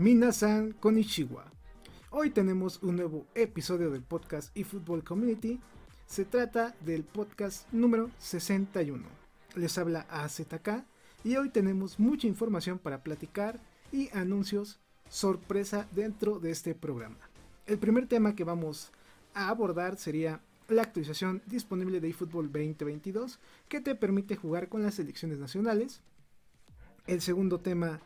Minasan Konichiwa. Hoy tenemos un nuevo episodio del podcast eFootball Community. Se trata del podcast número 61. Les habla AZK y hoy tenemos mucha información para platicar y anuncios sorpresa dentro de este programa. El primer tema que vamos a abordar sería la actualización disponible de eFootball 2022 que te permite jugar con las selecciones nacionales. El segundo tema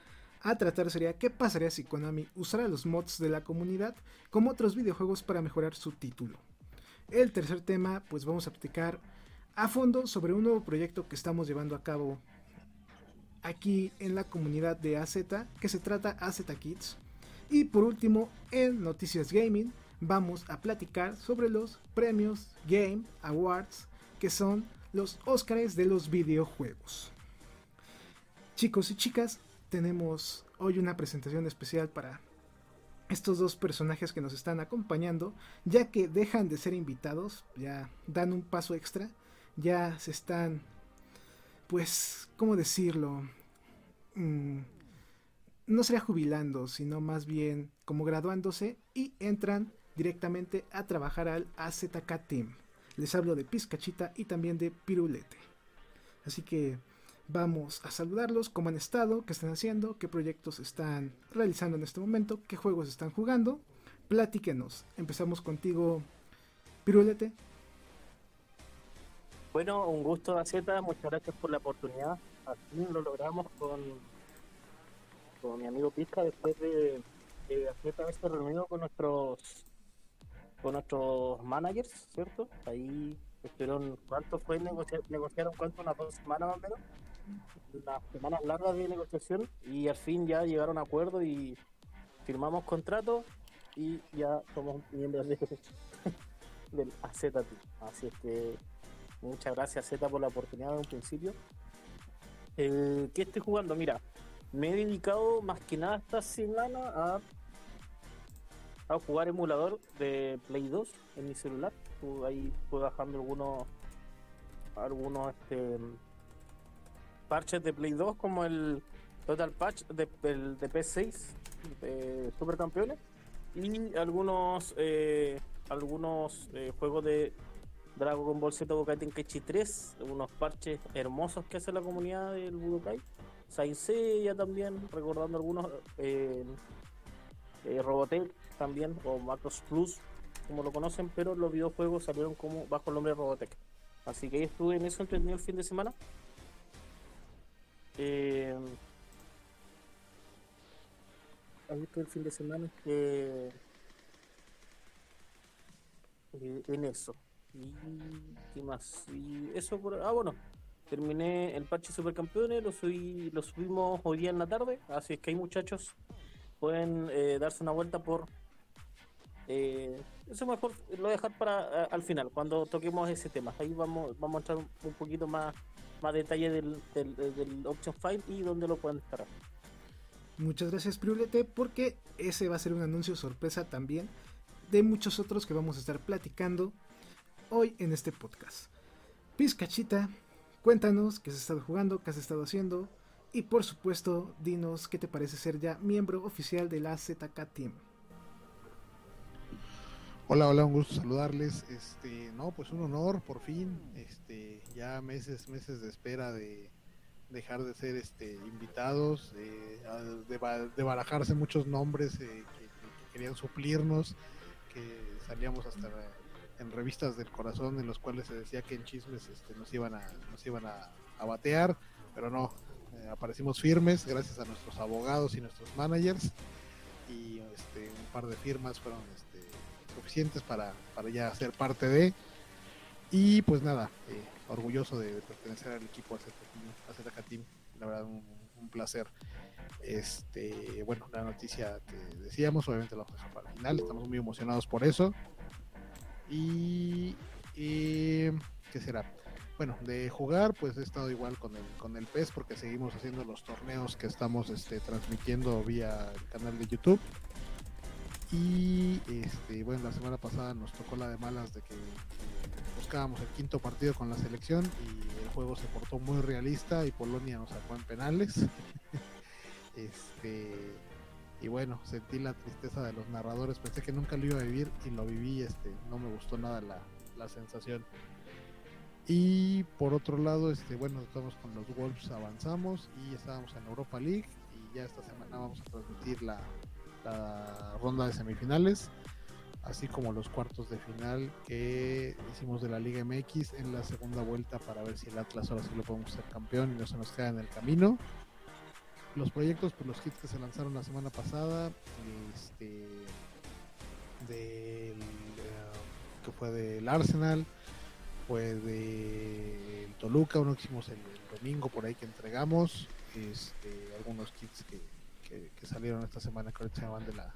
a tratar sería qué pasaría si Konami usara los mods de la comunidad como otros videojuegos para mejorar su título. El tercer tema, pues vamos a platicar a fondo sobre un nuevo proyecto que estamos llevando a cabo aquí en la comunidad de AZ, que se trata AZ Kids. Y por último, en Noticias Gaming, vamos a platicar sobre los premios Game Awards, que son los Oscars de los videojuegos. Chicos y chicas, tenemos hoy una presentación especial para estos dos personajes que nos están acompañando, ya que dejan de ser invitados, ya dan un paso extra, ya se están, pues, ¿cómo decirlo? Mm, no sería jubilando, sino más bien como graduándose y entran directamente a trabajar al AZK Team. Les hablo de Pizcachita y también de Pirulete. Así que Vamos a saludarlos, cómo han estado, qué están haciendo, qué proyectos están realizando en este momento, qué juegos están jugando. Platíquenos. Empezamos contigo, Pirulete. Bueno, un gusto, Aceta. Muchas gracias por la oportunidad. Así lo logramos con, con mi amigo Pizca después de, de haberse reunido con nuestros con nuestros managers, ¿cierto? Ahí estuvieron, ¿cuánto fue negociar, negociaron cuánto? Unas dos semanas más o menos unas semanas largas de negociación y al fin ya llegaron a acuerdo y firmamos contrato y ya somos miembros de, del AZ Así es que muchas gracias Z por la oportunidad de un principio. Eh, ¿Qué estoy jugando? Mira, me he dedicado más que nada esta semana a, a jugar emulador de Play 2 en mi celular. Ahí fui bajando algunos algunos este parches de Play 2 como el Total Patch de, de PS6 de Super Campeones y algunos eh, algunos eh, juegos de Dragon Ball Z Budokai Tenkaichi 3, unos parches hermosos que hace la comunidad del Budokai. Saint Seiya también, recordando algunos eh, eh, Robotech también, o Macros Plus, como lo conocen, pero los videojuegos salieron como bajo el nombre Robotech. Así que ahí estuve en eso entretenido el fin de semana. Eh, visto el fin de semana. que eh, en eso. Y qué más y eso por ah bueno terminé el parche supercampeones lo subí lo subimos hoy día en la tarde así es que hay muchachos pueden eh, darse una vuelta por eh, eso mejor lo voy a dejar para al final cuando toquemos ese tema. Ahí vamos vamos a entrar un poquito más más detalle del, del, option file y dónde lo pueden descargar. Muchas gracias Priulete porque ese va a ser un anuncio sorpresa también de muchos otros que vamos a estar platicando hoy en este podcast. Pizcachita, cuéntanos qué has estado jugando, qué has estado haciendo y por supuesto dinos qué te parece ser ya miembro oficial de la ZK Team. Hola, hola, un gusto saludarles. Este, no, pues un honor, por fin. Este, ya meses, meses de espera de dejar de ser este invitados, de, barajarse muchos nombres eh, que, querían suplirnos, que salíamos hasta en revistas del corazón en los cuales se decía que en chismes este, nos iban a, nos iban a, batear, pero no, eh, aparecimos firmes gracias a nuestros abogados y nuestros managers y este, un par de firmas fueron este, suficientes para, para ya ser parte de. Y pues nada, eh, orgulloso de, pertenecer al equipo AZK Team, la verdad un, placer. Este, bueno, la noticia que decíamos, obviamente la vamos para el final, estamos muy emocionados por eso. Y, ¿qué será? Bueno, de jugar, pues he estado igual con el, con el PES porque seguimos haciendo los torneos que estamos este, transmitiendo vía el canal de YouTube. Y este, bueno, la semana pasada nos tocó la de malas de que buscábamos el quinto partido con la selección y el juego se portó muy realista y Polonia nos sacó en penales. este y bueno, sentí la tristeza de los narradores, pensé que nunca lo iba a vivir y lo viví, este, no me gustó nada la, la sensación. Y por otro lado, este, bueno, estamos con los Wolves, avanzamos y estábamos en Europa League y ya esta semana vamos a transmitir la, la ronda de semifinales, así como los cuartos de final que hicimos de la Liga MX en la segunda vuelta para ver si el Atlas ahora sí lo podemos ser campeón y no se nos queda en el camino. Los proyectos, pues los hits que se lanzaron la semana pasada, este, del, uh, que fue del Arsenal, fue de Toluca, uno que hicimos el, domingo por ahí que entregamos, este, algunos kits que que, salieron esta semana que ahorita se van de la,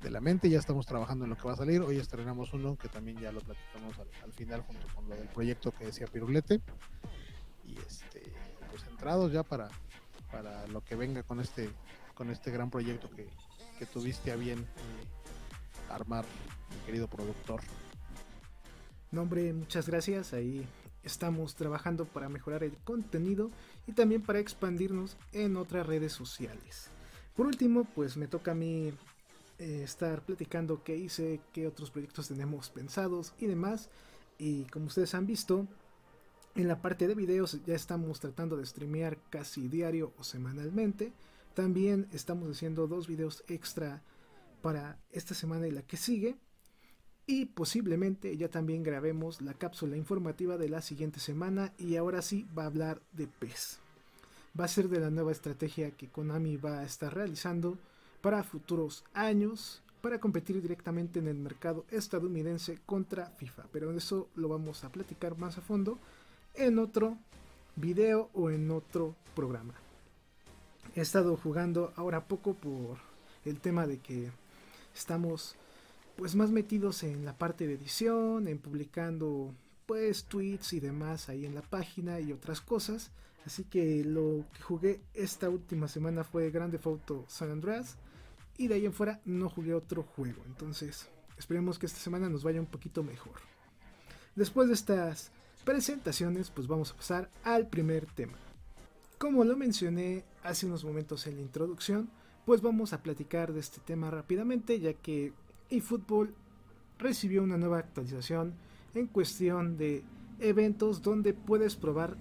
de la mente. Ya estamos trabajando en lo que va a salir. Hoy estrenamos uno que también ya lo platicamos al, final junto con lo del proyecto que decía Pirulete. Y este, pues entrados ya para, para lo que venga con este, con este gran proyecto que, que tuviste a bien eh, armar, mi querido productor. No, hombre, muchas gracias. Ahí estamos trabajando para mejorar el contenido y también para expandirnos en otras redes sociales. Por último, pues me toca a mí eh, estar platicando qué hice, qué otros proyectos tenemos pensados y demás. Y como ustedes han visto, en la parte de videos ya estamos tratando de streamear casi diario o semanalmente. También estamos haciendo dos videos extra para esta semana y la que sigue. Y posiblemente ya también grabemos la cápsula informativa de la siguiente semana y ahora sí va a hablar de PES va a ser de la nueva estrategia que Konami va a estar realizando para futuros años para competir directamente en el mercado estadounidense contra FIFA. Pero eso lo vamos a platicar más a fondo en otro video o en otro programa. He estado jugando ahora poco por el tema de que estamos pues más metidos en la parte de edición, en publicando pues tweets y demás ahí en la página y otras cosas. Así que lo que jugué esta última semana fue Grande Auto San Andreas. Y de ahí en fuera no jugué otro juego. Entonces esperemos que esta semana nos vaya un poquito mejor. Después de estas presentaciones, pues vamos a pasar al primer tema. Como lo mencioné hace unos momentos en la introducción, pues vamos a platicar de este tema rápidamente, ya que eFootball recibió una nueva actualización en cuestión de eventos donde puedes probar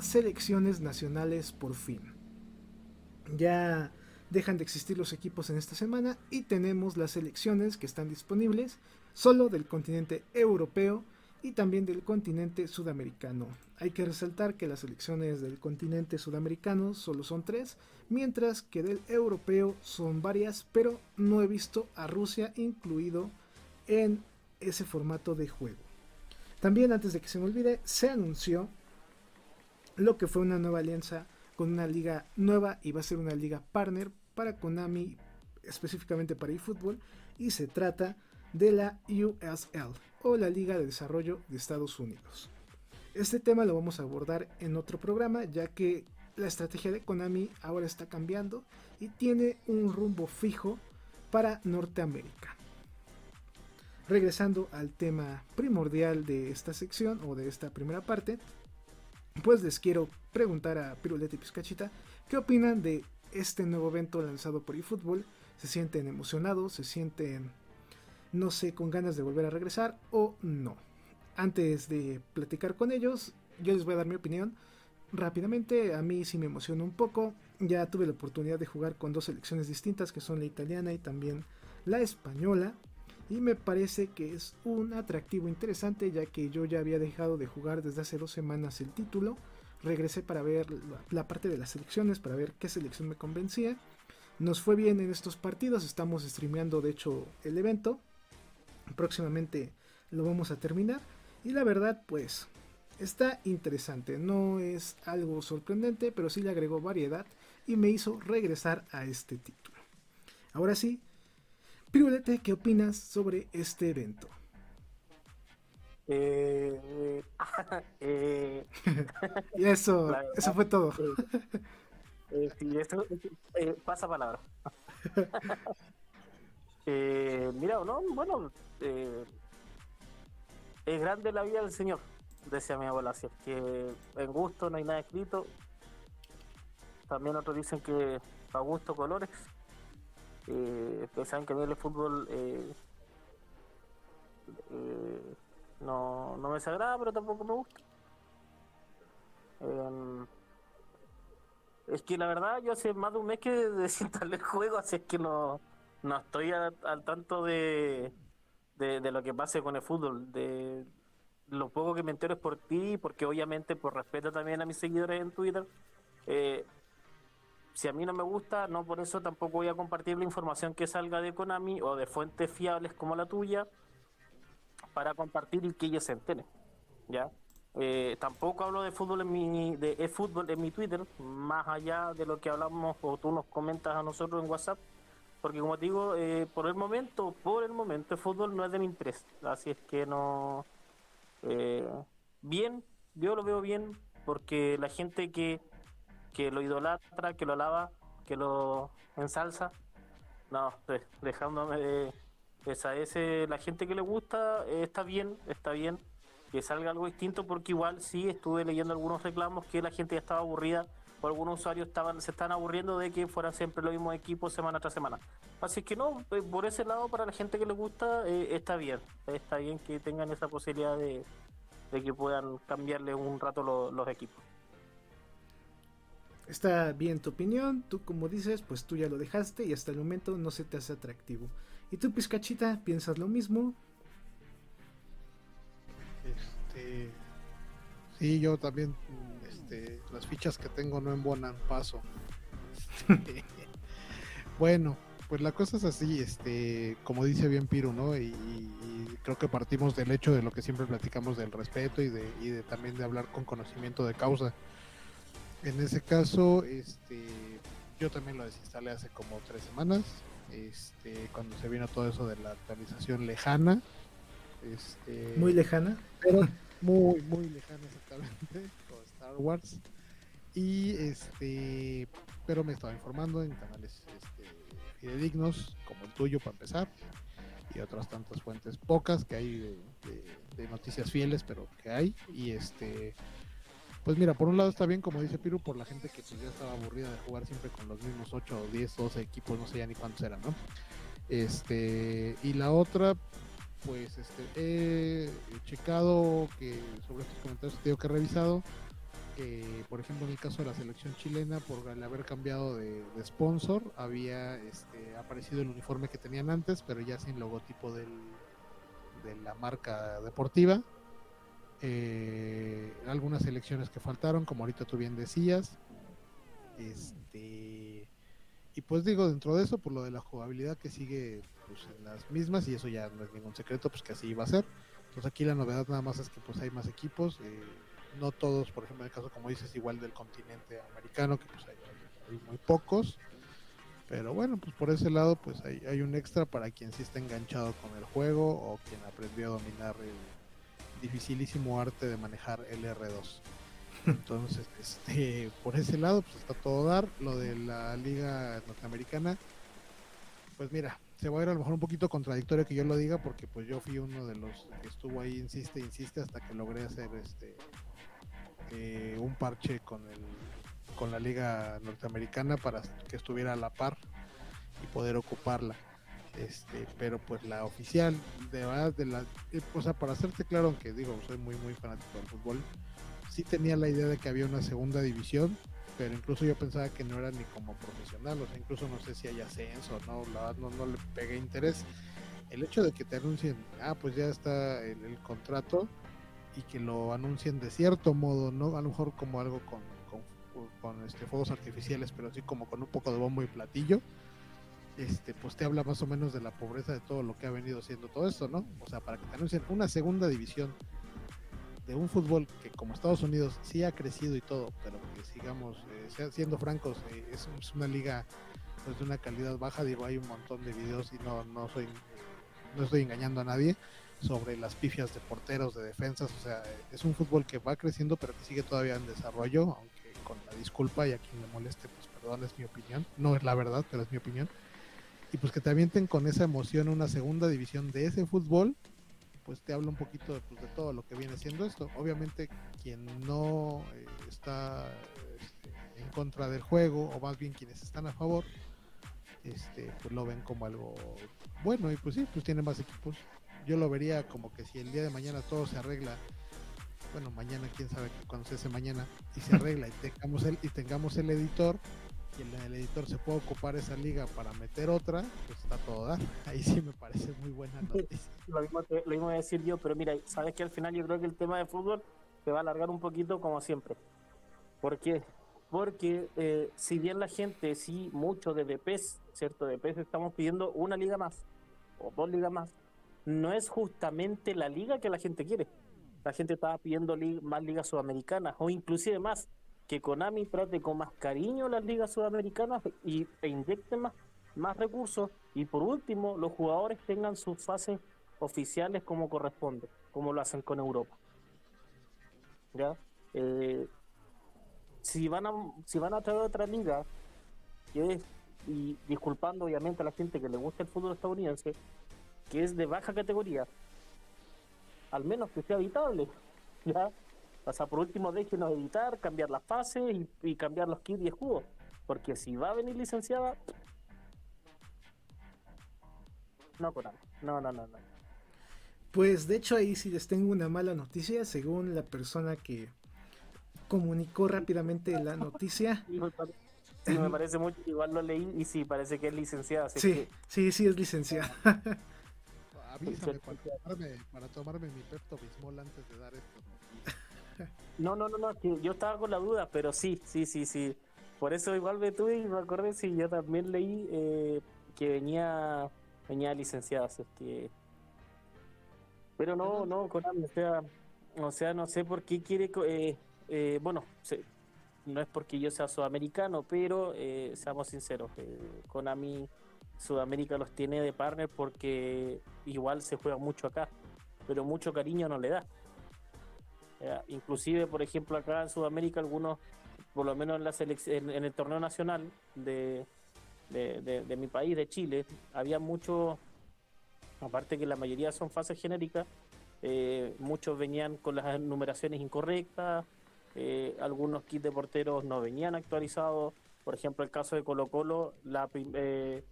selecciones nacionales por fin. Ya dejan de existir los equipos en esta semana y tenemos las selecciones que están disponibles solo del continente europeo y también del continente sudamericano. Hay que resaltar que las selecciones del continente sudamericano solo son tres, mientras que del europeo son varias, pero no he visto a Rusia incluido en ese formato de juego. También antes de que se me olvide, se anunció lo que fue una nueva alianza con una liga nueva y va a ser una liga partner para Konami, específicamente para eFootball, y se trata de la USL o la Liga de Desarrollo de Estados Unidos. Este tema lo vamos a abordar en otro programa, ya que la estrategia de Konami ahora está cambiando y tiene un rumbo fijo para Norteamérica. Regresando al tema primordial de esta sección o de esta primera parte, pues les quiero preguntar a Piruleta y Pizcachita qué opinan de este nuevo evento lanzado por eFootball. ¿Se sienten emocionados? ¿Se sienten, no sé, con ganas de volver a regresar o no? Antes de platicar con ellos, yo les voy a dar mi opinión. Rápidamente, a mí sí me emociona un poco. Ya tuve la oportunidad de jugar con dos selecciones distintas, que son la italiana y también la española y me parece que es un atractivo interesante ya que yo ya había dejado de jugar desde hace dos semanas el título. Regresé para ver la, parte de las selecciones, para ver qué selección me convencía. Nos fue bien en estos partidos, estamos streameando de hecho el evento. Próximamente lo vamos a terminar. Y la verdad, pues, está interesante. No es algo sorprendente, pero sí le agregó variedad y me hizo regresar a este título. Ahora sí, Pirulete, ¿qué opinas sobre este evento? Eh, eh, y eso, eso fue todo. Eh, sí, eso, eh, pasa palabra. eh, mira, no, bueno, eh, es grande la vida del Señor, decía mi abuela, así es que en gusto no hay nada escrito. También otros dicen que a gusto colores. Eh, que a mí el fútbol eh, eh, no, no me desagrada, pero tampoco me gusta. Em, es que la verdad, yo hace más de un mes que desinstalé el juego, así es que no, no estoy al tanto de, de, de lo que pase con el fútbol. De lo poco que me entero es por ti, porque obviamente por respeto también a mis seguidores en Twitter. eh, si a mí no me gusta, no por eso tampoco voy a compartir la información que salga de Konami o de fuentes fiables como la tuya para compartir y que ellos se enteren. ¿ya? Eh, tampoco hablo de fútbol en mi de eFootball en mi Twitter, más allá de lo que hablamos o tú nos comentas a nosotros en WhatsApp, porque como te digo, eh, por el momento, por el momento el fútbol no es de mi interés, así es que no eh, bien, yo lo veo bien porque la gente que que lo idolatra, que lo alaba, que lo ensalza, no, de- dejándome de esa ese la gente que le gusta eh, está bien, está bien que salga algo distinto porque igual sí estuve leyendo algunos reclamos que la gente ya estaba aburrida o algunos usuarios estaban se están aburriendo de que fueran siempre los mismos equipos semana tras semana. Así que no, eh, por ese lado para la gente que le gusta eh, está bien, está bien que tengan esa posibilidad de, de que puedan cambiarle un rato lo- los equipos. Está bien tu opinión, tú como dices, pues tú ya lo dejaste y hasta el momento no se te hace atractivo. ¿Y tú, Pizcachita, piensas lo mismo? Este, sí, yo también, este, las fichas que tengo no embonan paso. Este, bueno, pues la cosa es así, este, como dice bien Piro, ¿no? Y, y creo que partimos del hecho de lo que siempre platicamos del respeto y de, y de también de hablar con conocimiento de causa. En ese caso, este, yo también lo desinstalé hace como tres semanas, este, cuando se vino todo eso de la actualización lejana. Este, Muy lejana. pero muy, muy lejana exactamente, con Star Wars. Y este, pero me estaba informando en canales este, fidedignos, como el tuyo para empezar, y otras tantas fuentes pocas que hay de, de- de noticias fieles, pero que hay. Y este, pues mira, por un lado está bien, como dice Piru, por la gente que pues, ya estaba aburrida de jugar siempre con los mismos 8 o 10, 12 equipos, no sé ya ni cuántos eran, ¿no? Este, y la otra, pues este, he checado que sobre estos comentarios tengo que he revisado, que por ejemplo en el caso de la selección chilena, por el haber cambiado de, de sponsor, había este, aparecido el uniforme que tenían antes, pero ya sin logotipo del, de la marca deportiva. Eh, algunas selecciones que faltaron, como ahorita tú bien decías. Este, y pues digo, dentro de eso, por lo de la jugabilidad que sigue pues, en las mismas, y eso ya no es ningún secreto, pues que así iba a ser. Entonces aquí la novedad nada más es que pues hay más equipos, eh, no todos, por ejemplo, en el caso como dices, igual del continente americano, que pues hay- hay muy pocos. Pero bueno, pues por ese lado pues hay, hay un extra para quien sí está enganchado con el juego o quien aprendió a dominar el dificilísimo arte de manejar el R2. Entonces, este, por ese lado, pues está todo dar. Lo de la liga norteamericana, pues mira, se va a ir a lo mejor un poquito contradictorio que yo lo diga, porque pues yo fui uno de los que estuvo ahí, insiste, insiste, hasta que logré hacer este eh, un parche con el con la liga norteamericana para que estuviera a la par y poder ocuparla. Este, pero pues la oficial, de verdad, de la, eh, o sea, para hacerte claro, aunque digo, soy muy, muy fanático del fútbol, sí tenía la idea de que había una segunda división, pero incluso yo pensaba que no era ni como profesional, o sea, incluso no sé si hay ascenso, no, la verdad no, no le pegué interés. El hecho de que te anuncien, ah, pues ya está el, el contrato y que lo anuncien de cierto modo, no a lo mejor como algo con, con, con, este, fuegos artificiales, pero así como con un poco de bombo y platillo, este, pues te habla más o menos de la pobreza de todo lo que ha venido siendo todo esto, ¿no? O sea, para que te anuncien una segunda división de un fútbol que como Estados Unidos sí ha crecido y todo, pero que sigamos eh, siendo francos, eh, es, una liga pues, de una calidad baja, digo, hay un montón de videos y no, no soy no estoy engañando a nadie sobre las pifias de porteros, de defensas, o sea, es un fútbol que va creciendo pero que sigue todavía en desarrollo, aunque con la disculpa y a quien le moleste, pues perdón, es mi opinión, no es la verdad, pero es mi opinión. Y pues que te avienten con esa emoción una segunda división de ese fútbol, pues te habla un poquito de, pues, de todo lo que viene siendo esto. Obviamente quien no eh, está este, en contra del juego, o más bien quienes están a favor, este, pues lo ven como algo bueno y pues sí, pues tiene más equipos. Yo lo vería como que si el día de mañana todo se arregla, bueno, mañana quién sabe cuando se hace mañana, y se arregla y tengamos el, y tengamos el editor, y el, editor se puede ocupar esa liga para meter otra, pues está todo dar. Ahí sí me parece muy buena noticia. lo, mismo lo mismo voy a decir yo, pero mira, sabes que al final yo creo que el tema de fútbol se va a alargar un poquito como siempre. ¿Por qué? Porque eh, si bien la gente, sí, mucho de DPS, ¿cierto? De DPS estamos pidiendo una liga más o dos ligas más, no es justamente la liga que la gente quiere. La gente estaba pidiendo más ligas sudamericanas o inclusive más que Konami trate con más cariño las ligas sudamericanas y, e inyecte más, más recursos y por último los jugadores tengan sus fases oficiales como corresponde, como lo hacen con Europa. ¿Ya? Eh, si van a si van a traer otra liga que es y disculpando obviamente a la gente que le gusta el fútbol estadounidense que es de baja categoría al menos que sea habitable ya o sea por último déjenos editar cambiar las fases y, cambiar los kits y escudos porque si va a venir licenciada no con no no no no pues de hecho ahí sí les tengo una mala noticia según la persona que comunicó rápidamente la noticia. Sí, me parece mucho, igual lo leí y sí, parece que es licenciada. Sí, sí, sí, es licenciada. Avísame para tomarme, para tomarme mi Pepto Bismol antes de dar esto. No, no, no, no, yo estaba con la duda, pero sí, sí, sí, sí. Por eso igual me tuve y me acordé, sí, yo también leí eh, que venía venía licenciada, así que... Pero no, no, Konami, o sea, o sea, no sé por qué quiere... Eh, eh, bueno, no es porque yo sea sudamericano, pero eh, seamos sinceros, eh, Konami Sudamérica los tiene de partner porque igual se juega mucho acá, pero mucho cariño no le da. Inclusive, por ejemplo, acá en Sudamérica algunos, por lo menos en, la en, en el torneo nacional de, de, mi país, de Chile, había muchos, aparte que la mayoría son fases genéricas, eh, muchos venían con las numeraciones incorrectas, eh, algunos kits de porteros no venían actualizados. Por ejemplo, el caso de Colo Colo, la, eh,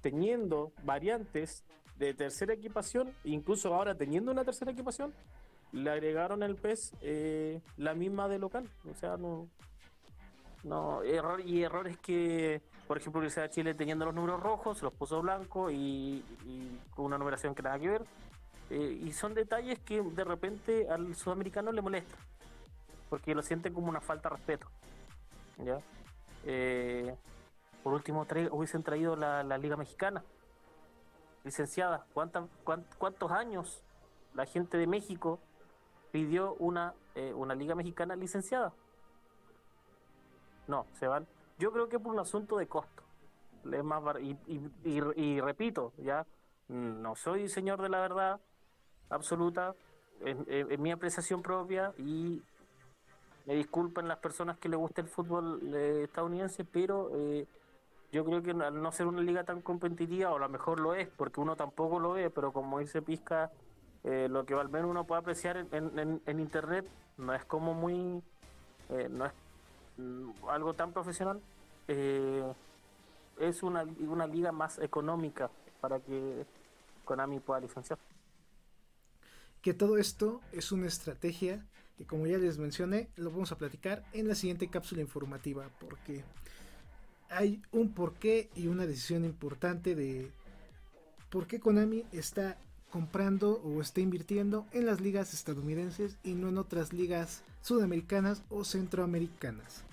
teniendo variantes de tercera equipación, incluso ahora teniendo una tercera equipación, le agregaron el PES eh, la misma de local. O sea, no. No, error, y errores que, por ejemplo, Universidad de Chile teniendo los números rojos, los puso blanco y, con una numeración que nada que ver. y son detalles que de repente al sudamericano le molesta porque lo sienten como una falta de respeto. ¿ya? Eh, por último, hubiesen traído la, Liga Mexicana, licenciada. ¿Cuántos años la gente de México pidió una, eh, una Liga Mexicana licenciada? No, se van. Yo creo que por un asunto de costo. Es más y, y, repito, ya no soy señor de la verdad absoluta, en mi apreciación propia y me disculpen las personas que le gusta el fútbol eh, estadounidense, pero eh, yo creo que al no ser una liga tan competitiva, o a lo mejor lo es, porque uno tampoco lo ve, pero como dice Pizca, eh, lo que al menos uno puede apreciar en, internet no es como muy, no es mm, algo tan profesional, es una, una liga más económica para que Konami pueda licenciar. Que todo esto es una estrategia que como ya les mencioné, lo vamos a platicar en la siguiente cápsula informativa, porque hay un porqué y una decisión importante de por qué Konami está comprando o está invirtiendo en las ligas estadounidenses y no en otras ligas sudamericanas o centroamericanas.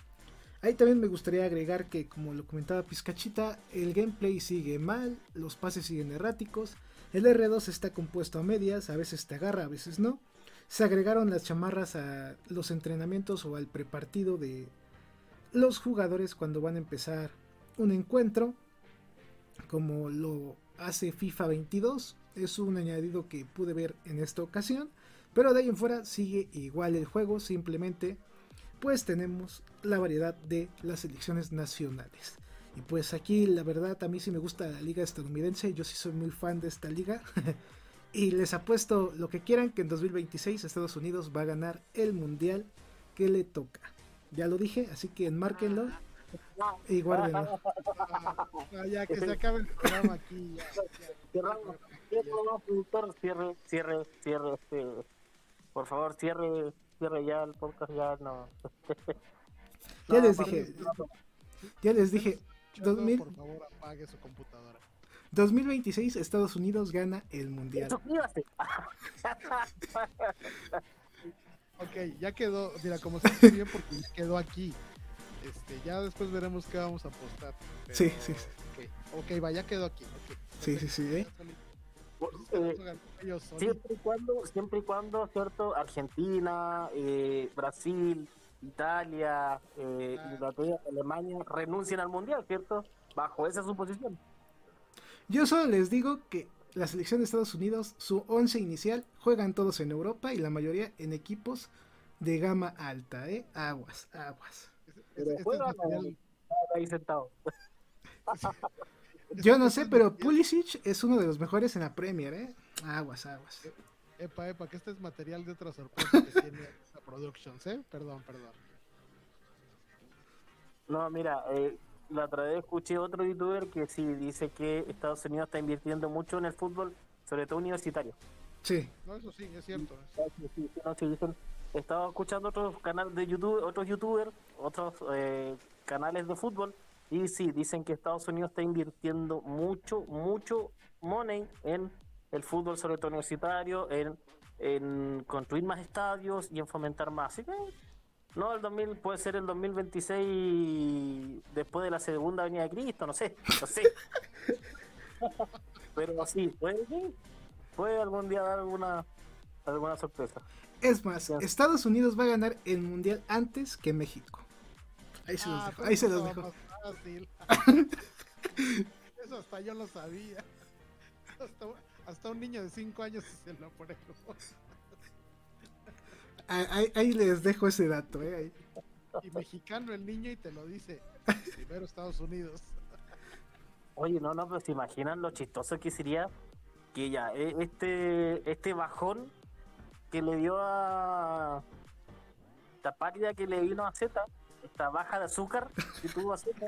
Ahí también me gustaría agregar que, como lo comentaba Pizcachita, el gameplay sigue mal, los pases siguen erráticos, el R2 está compuesto a medias, a veces te agarra, a veces no, se agregaron las chamarras a los entrenamientos o al prepartido de los jugadores cuando van a empezar un encuentro, como lo hace FIFA 22. Es un añadido que pude ver en esta ocasión, pero de ahí en fuera sigue igual el juego, simplemente pues tenemos la variedad de las selecciones nacionales. Y pues aquí la verdad a mí sí me gusta la liga estadounidense, yo sí soy muy fan de esta liga. y les apuesto lo que quieran que en 2026 Estados Unidos va a ganar el mundial que le toca. Ya lo dije, así que enmárquenlo y guárdenlo. Ah, ya que se acabe el programa aquí. Cierre, cierre, cierre, este, por favor, cierre, cierre ya el podcast, ya no. ya les dije, ya les dije, 2000... Por favor, apague su computadora. 2026 Estados Unidos gana el mundial. ok, ya quedó, mira, como se bien porque ya quedó aquí. Este, ya después veremos qué vamos a apostar. sí, sí. Okay. ok, va, ya quedó aquí. Okay. Sí, sí, sí, ¿eh? Eh, siempre y cuando, siempre y cuando, cierto, Argentina, eh, Brasil, Italia, eh, Inglaterra, Alemania renuncien al mundial, ¿cierto? Bajo esa suposición. Yo solo les digo que la selección de Estados Unidos, su once inicial, juegan todos en Europa y la mayoría en equipos de gama alta, ¿eh? Aguas, aguas. Pero ahí sentado. Yo no sé, pero Pulisic es uno de los mejores en la Premier, ¿eh? Aguas, aguas. Epa, epa, que este es material de otra sorpresa que tiene esta Productions, ¿eh? Perdón, perdón. No, mira, eh, la otra vez escuché otro youtuber que sí dice que Estados Unidos está invirtiendo mucho en el fútbol, sobre todo universitario. Sí. No, eso sí, es cierto. Estaba escuchando otros canales de YouTube, otros youtubers, otros eh, canales de fútbol, y sí, dicen que Estados Unidos está invirtiendo mucho, mucho money en el fútbol, sobre todo universitario, en, en construir más estadios y en fomentar más. Así que no, el 2000 puede ser el 2026 después de la segunda venida de Cristo, no sé, no sé. Pero sí, puede, puede algún día dar alguna, alguna sorpresa. Es más, Estados Unidos va a ganar el mundial antes que México. Ahí se los ah, dejo. Ahí se los dejo. Eso hasta yo lo sabía. Hasta, un niño de 5 años se lo pone. Ahí, les dejo ese dato, ¿eh? Y mexicano el niño y te lo dice. Primero Estados Unidos. Oye, no, no, pero se imaginan lo chistoso que sería que ya, e, este, este bajón que le dio a esta pálida que le vino a Z, esta baja de azúcar que tuvo a Z.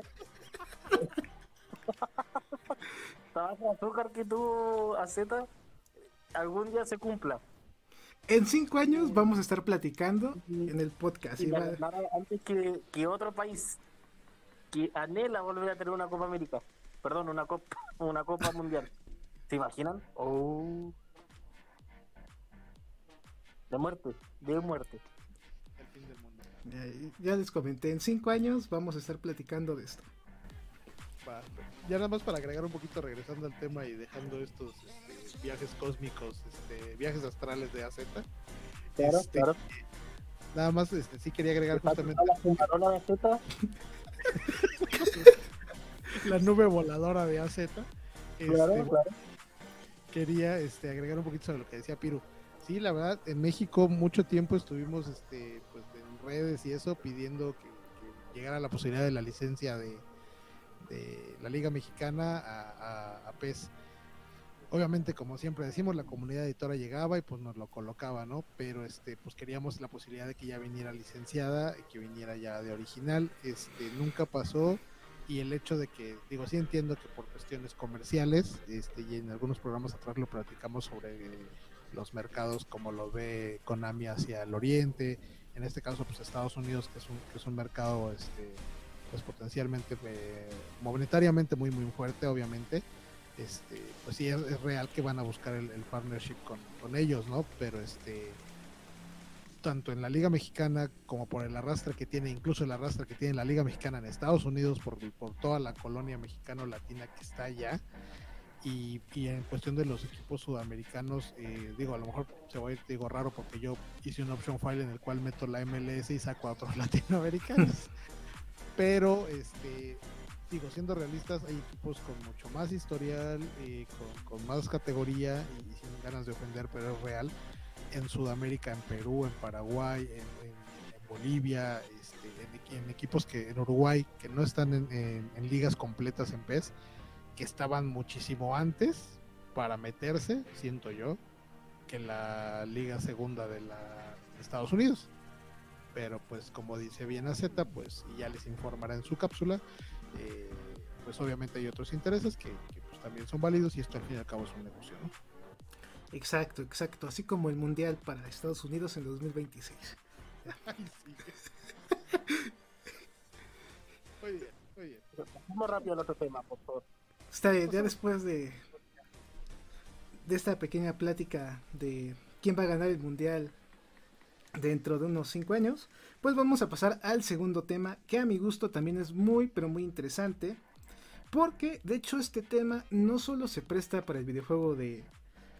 esta baja de azúcar que tuvo a Z, algún día se cumpla. En cinco años vamos a estar platicando en el podcast. Antes que, que, otro país que anhela volver a tener una Copa América, perdón, una Copa, una Copa Mundial. ¿Se imaginan? Oh. De muerte, de muerte. Ya, les comenté, en cinco años vamos a estar platicando de esto. Ya nada más para agregar un poquito, regresando al tema y dejando estos viajes cósmicos, este, viajes astrales de AZ. Claro, este, claro. Nada más, este, sí quería agregar justamente. La, de AZ? la nube voladora de AZ. Claro, este, claro. Quería este, agregar un poquito sobre lo que decía Piru. Sí, la verdad, en México mucho tiempo estuvimos este, pues, en redes y eso pidiendo que, llegara la posibilidad de la licencia de, la Liga Mexicana a, PES. Obviamente como siempre decimos la comunidad editora llegaba y pues nos lo colocaba no pero este pues queríamos la posibilidad de que ya viniera licenciada que viniera ya de original. Este nunca pasó y el hecho de que digo sí entiendo que por cuestiones comerciales este y en algunos programas atrás lo platicamos sobre los mercados como lo ve Konami hacia el oriente en este caso pues Estados Unidos que es un que es un mercado este pues potencialmente eh, monetariamente muy muy fuerte obviamente este, pues sí es, real que van a buscar el, partnership con, ellos, ¿no? Pero este tanto en la Liga Mexicana como por el arrastre que tiene, incluso el arrastre que tiene la Liga Mexicana en Estados Unidos por, por toda la colonia mexicano-latina que está allá, Y, en cuestión de los equipos sudamericanos, eh, digo, a lo mejor se va a ir, digo, raro porque yo hice un option file en el cual meto la MLS y saco a otros latinoamericanos. Pero, este, siendo realistas, hay equipos con mucho más historial, eh, con, más categoría y sin ganas de ofender, pero es real. En Sudamérica, en Perú, en Paraguay, en, Bolivia, este, en, equipos que en Uruguay que no están en, ligas completas en PES que estaban muchísimo antes para meterse, siento yo, que la liga segunda de, la, Estados Unidos. Pero pues como dice bien AZ, pues ya les informará en su cápsula, eh, pues obviamente hay otros intereses que, pues, también son válidos y esto al fin y al cabo es un negocio, ¿no? Exacto, exacto, así como el Mundial para Estados Unidos en 2026. muy bien, muy bien. Vamos rápido al otro tema, por favor. Está ya después de, de esta pequeña plática de quién va a ganar el mundial dentro de unos 5 años, pues vamos a pasar al segundo tema que a mi gusto también es muy pero muy interesante. Porque de hecho este tema no solo se presta para el videojuego de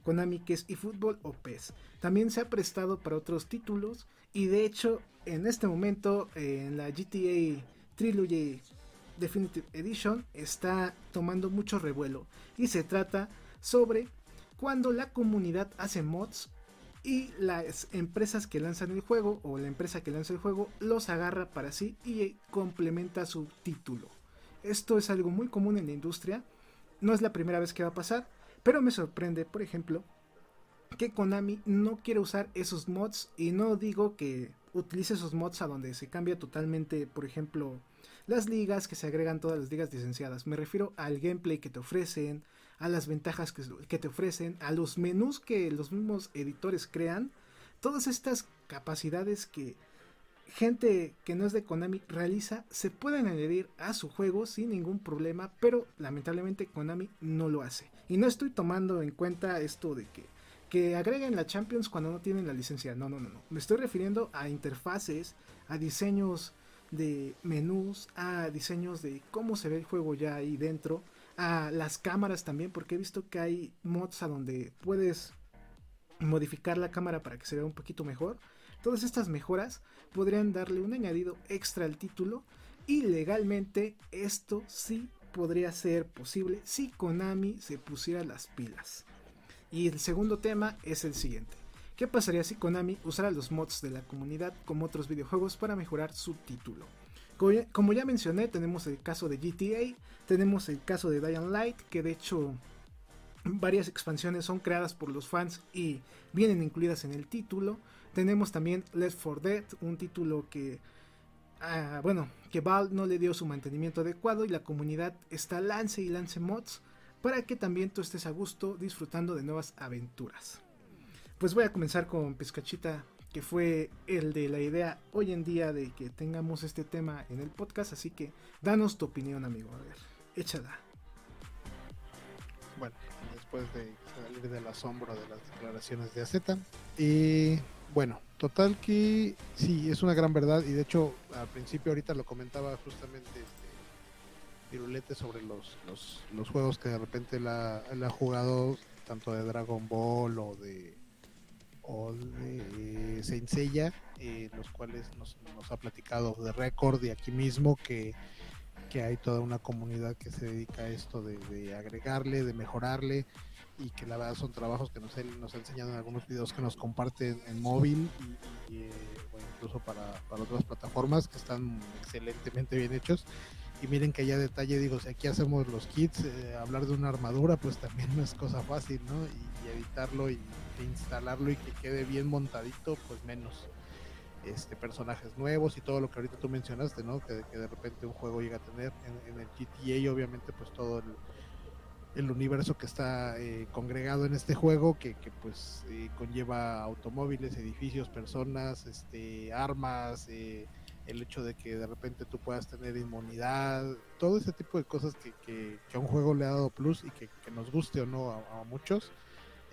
Konami que es eFootball o PES, también se ha prestado para otros títulos y de hecho en este momento en la GTA Trilogy Definitive Edition está tomando mucho revuelo y se trata sobre cuando la comunidad hace mods y las empresas que lanzan el juego o la empresa que lanza el juego los agarra para sí y complementa su título. Esto es algo muy común en la industria, no es la primera vez que va a pasar, pero me sorprende, por ejemplo, que Konami no quiere usar esos mods y no digo que utilice esos mods a donde se cambia totalmente, por ejemplo, las ligas que se agregan todas las ligas licenciadas. Me refiero al gameplay que te ofrecen, a las ventajas que, te ofrecen, a los menús que los mismos editores crean. Todas estas capacidades que gente que no es de Konami realiza se pueden añadir a su juego sin ningún problema, pero lamentablemente Konami no lo hace. Y no estoy tomando en cuenta esto de que, que agreguen la Champions cuando no tienen la licencia. No, no, no, no. Me estoy refiriendo a interfaces, a diseños de menús, a diseños de cómo se ve el juego ya ahí dentro, a las cámaras también, porque he visto que hay mods a donde puedes modificar la cámara para que se vea un poquito mejor. Todas estas mejoras podrían darle un añadido extra al título y legalmente esto sí podría ser posible si Konami se pusiera las pilas. Y el segundo tema es el siguiente. ¿Qué pasaría si Konami usara los mods de la comunidad como otros videojuegos para mejorar su título? Como ya mencioné, tenemos el caso de GTA, tenemos el caso de Dying Light, que de hecho varias expansiones son creadas por los fans y vienen incluidas en el título. Tenemos también Left 4 Dead, un título que, ah, bueno, que Valve no le dio su mantenimiento adecuado y la comunidad está lance y lance mods para que también tú estés a gusto disfrutando de nuevas aventuras. Pues voy a comenzar con Pizcachita, que fue el de la idea hoy en día de que tengamos este tema en el podcast. Así que danos tu opinión, amigo. A ver, échala. Bueno, después de salir del asombro de las declaraciones de AZ. Y bueno, total que sí, es una gran verdad. Y de hecho, al principio, ahorita lo comentaba justamente Virulete sobre los, los, juegos que de repente la, ha jugado, tanto de Dragon Ball o de o de Saint eh, los cuales nos, ha platicado de récord y aquí mismo que, hay toda una comunidad que se dedica a esto de, agregarle, de mejorarle y que la verdad son trabajos que nos, nos ha enseñado en algunos videos que nos comparten en móvil y, eh, o incluso para, para otras plataformas que están excelentemente bien hechos y miren que ya detalle digo si aquí hacemos los kits eh, hablar de una armadura pues también no es cosa fácil no y, editarlo y, instalarlo y que quede bien montadito pues menos este personajes nuevos y todo lo que ahorita tú mencionaste no que, de repente un juego llega a tener en, el GTA obviamente pues todo el, universo que está eh, congregado en este juego que, pues eh, conlleva automóviles edificios personas este armas eh, el hecho de que de repente tú puedas tener inmunidad, todo ese tipo de cosas que, a un juego le ha dado plus y que, nos guste o no a, muchos,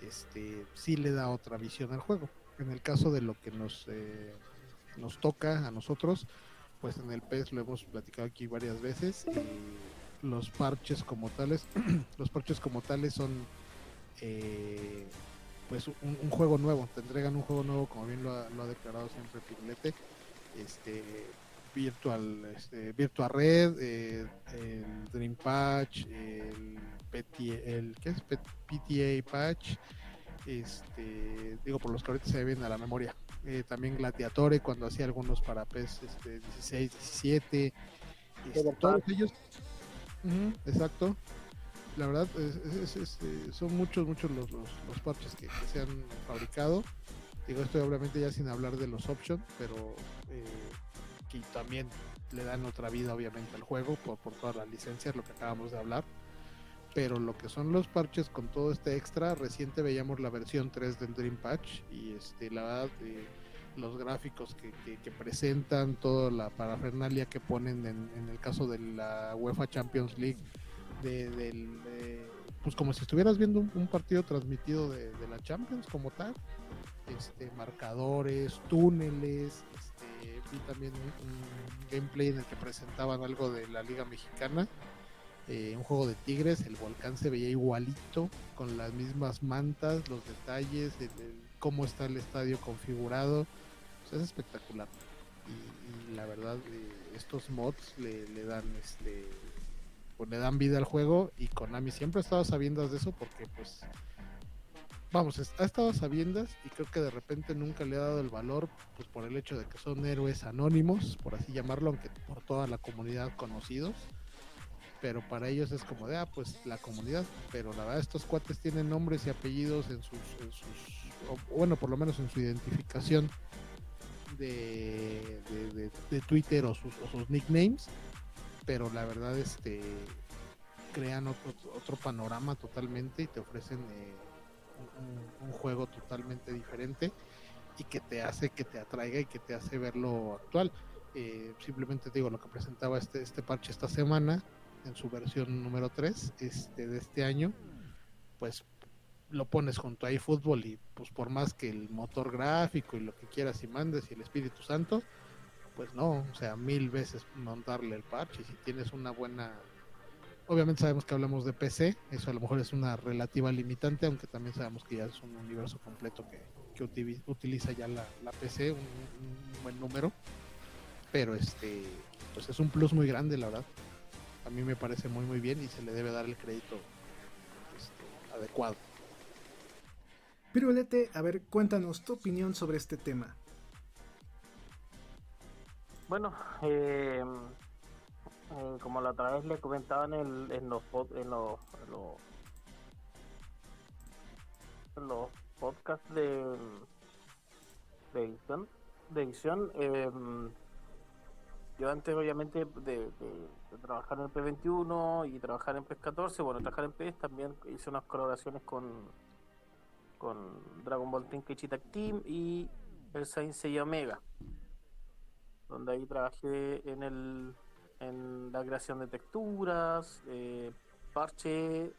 este sí le da otra visión al juego. En el caso de lo que nos, eh, nos toca a nosotros, pues en el PES lo hemos platicado aquí varias veces, los parches como tales, los parches como tales son eh, pues un, juego nuevo, te entregan un juego nuevo como bien lo ha, declarado siempre Pirulete, este Virtual, este, Virtual Red, eh, el Dream Patch, el, PTA, el ¿qué es? PTA Patch, este, digo por los que ahorita se ven a la memoria, eh, también Gladiatore cuando hacía algunos para PES este, 16, 17, este, todos ellos, exacto, la verdad es, este, son muchos, muchos los, los, parches que, se han fabricado. Digo, esto obviamente ya sin hablar de los options, pero eh, que también le dan otra vida obviamente al juego por, por todas las licencias, lo que acabamos de hablar. Pero lo que son los parches con todo este extra, reciente veíamos la versión 3 del Dream Patch y este la verdad eh, los gráficos que, que, presentan, toda la parafernalia que ponen en, el caso de la UEFA Champions League de, del, pues como si estuvieras viendo un, partido transmitido de, la Champions como tal, este, marcadores, túneles, este, vi también un, gameplay en el que presentaban algo de la Liga Mexicana, eh, un juego de Tigres, el volcán se veía igualito, con las mismas mantas, los detalles, cómo está el estadio configurado, es espectacular. Y, la verdad, eh, estos mods le, le dan este pues le dan vida al juego y Konami siempre ha estado sabiendo de eso porque pues vamos, ha estado sabiendas y creo que de repente nunca le ha dado el valor pues por el hecho de que son héroes anónimos, por así llamarlo, aunque por toda la comunidad conocidos. Pero para ellos es como de, ah, pues la comunidad. Pero la verdad, estos cuates tienen nombres y apellidos en sus, en sus bueno, por lo menos en su identificación de, de, Twitter o sus, o sus nicknames pero la verdad este crean otro, otro panorama totalmente y te ofrecen eh, un, juego totalmente diferente y que te hace que te atraiga y que te hace verlo actual. Eh, simplemente digo lo que presentaba este, este parche esta semana en su versión número 3 este, de este año, pues lo pones junto a iFootball y pues por más que el motor gráfico y lo que quieras y mandes y el Espíritu Santo, pues no, o sea, mil veces montarle el parche. Si tienes una buena. Obviamente sabemos que hablamos de PC, eso a lo mejor es una relativa limitante, aunque también sabemos que ya es un universo completo que, utiliza ya la, PC, un, buen número. Pero este, pues es un plus muy grande, la verdad. A mí me parece muy, muy bien y se le debe dar el crédito este, adecuado. Pirulete, a ver, cuéntanos tu opinión sobre este tema. Bueno, eh, eh, como la otra vez le comentaba en, el, en los en los, en los, podcasts de, de edición, de edición eh, yo antes obviamente de, trabajar en el P21 y trabajar en PS14, bueno, trabajar en PS también hice unas colaboraciones con con Dragon Ball Tenkaichi Tag Team y el Saint Seiya Omega donde ahí trabajé en, el, en la creación de texturas, eh, parche.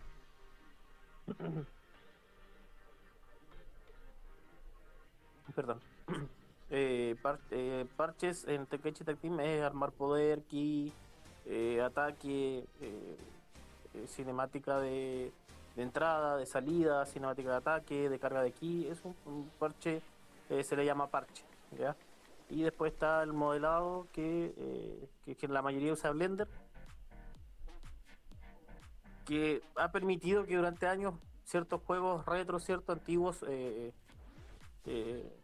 Perdón. Eh, eh, parches en Tekechi Tag Team es armar poder, ki, ataque, cinemática de, de, entrada, de salida, cinemática de ataque, de carga de ki. Es un, un parche, se le llama parche. ¿ya? Y después está el modelado que, eh, que, la mayoría usa Blender, que ha permitido que durante años ciertos juegos retro, ciertos antiguos, eh, eh,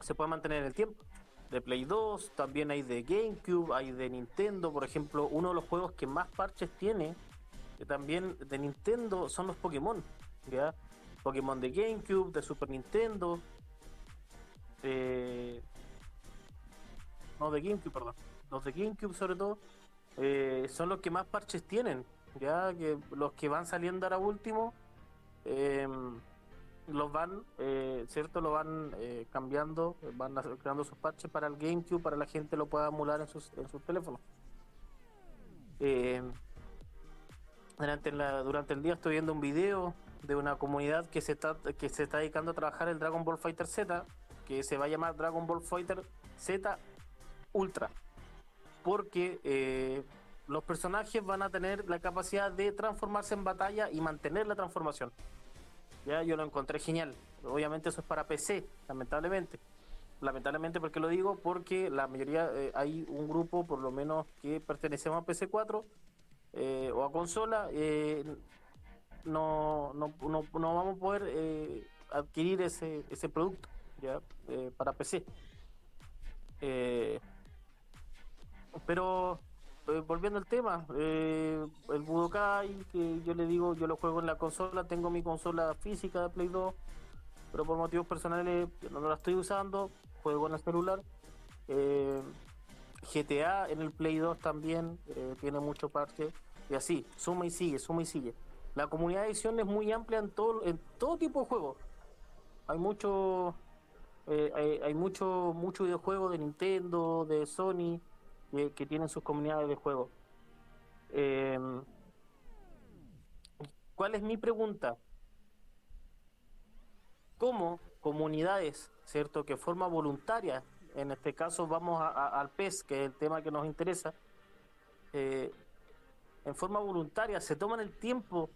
se puedan mantener en el tiempo. De Play 2, también hay de GameCube, hay de Nintendo, por ejemplo, uno de los juegos que más parches tiene, que también de Nintendo, son los Pokémon. ¿ya? Pokémon de GameCube, de Super Nintendo, eh, no de GameCube, perdón, los de GameCube sobre todo, eh, son los que más parches tienen, ya que los que van saliendo ahora último, em, los van, eh, ¿cierto? Lo van eh, cambiando, van creando sus parches para el GameCube, para la gente lo pueda emular en sus, en sus teléfonos. Em, durante, durante el día estoy viendo un video de una comunidad que se está que se está dedicando a trabajar el Dragon Ball Fighter Z que se va a llamar Dragon Ball Fighter Z Ultra. Porque eh, los personajes van a tener la capacidad de transformarse en batalla y mantener la transformación. Ya, yo lo encontré genial. Obviamente eso es para PC, lamentablemente. Lamentablemente, ¿por qué lo digo? Porque la mayoría, eh, hay un grupo, por lo menos, que pertenecemos a PC4 eh, o a consola, no, no, no, no, vamos a poder adquirir ese, ese producto ya para PC. pero volviendo al tema, el Budokai, que yo le digo, yo lo juego en la consola, tengo mi consola física de Play 2, pero por motivos personales no la estoy usando, juego en el celular. Eh, GTA en el Play 2 también eh, tiene mucho parche y así, suma y sigue, suma y sigue. La comunidad de edición es muy amplia en todo, en todo tipo de juegos. Hay mucho, eh, hay, mucho, mucho videojuego de Nintendo, de Sony, que tienen sus comunidades de juego. ¿Cuál es mi pregunta? ¿Cómo comunidades ¿cierto? Que forma voluntaria, en este caso vamos al PES, que es el tema que nos interesa, eh, en forma voluntaria se toman el tiempo,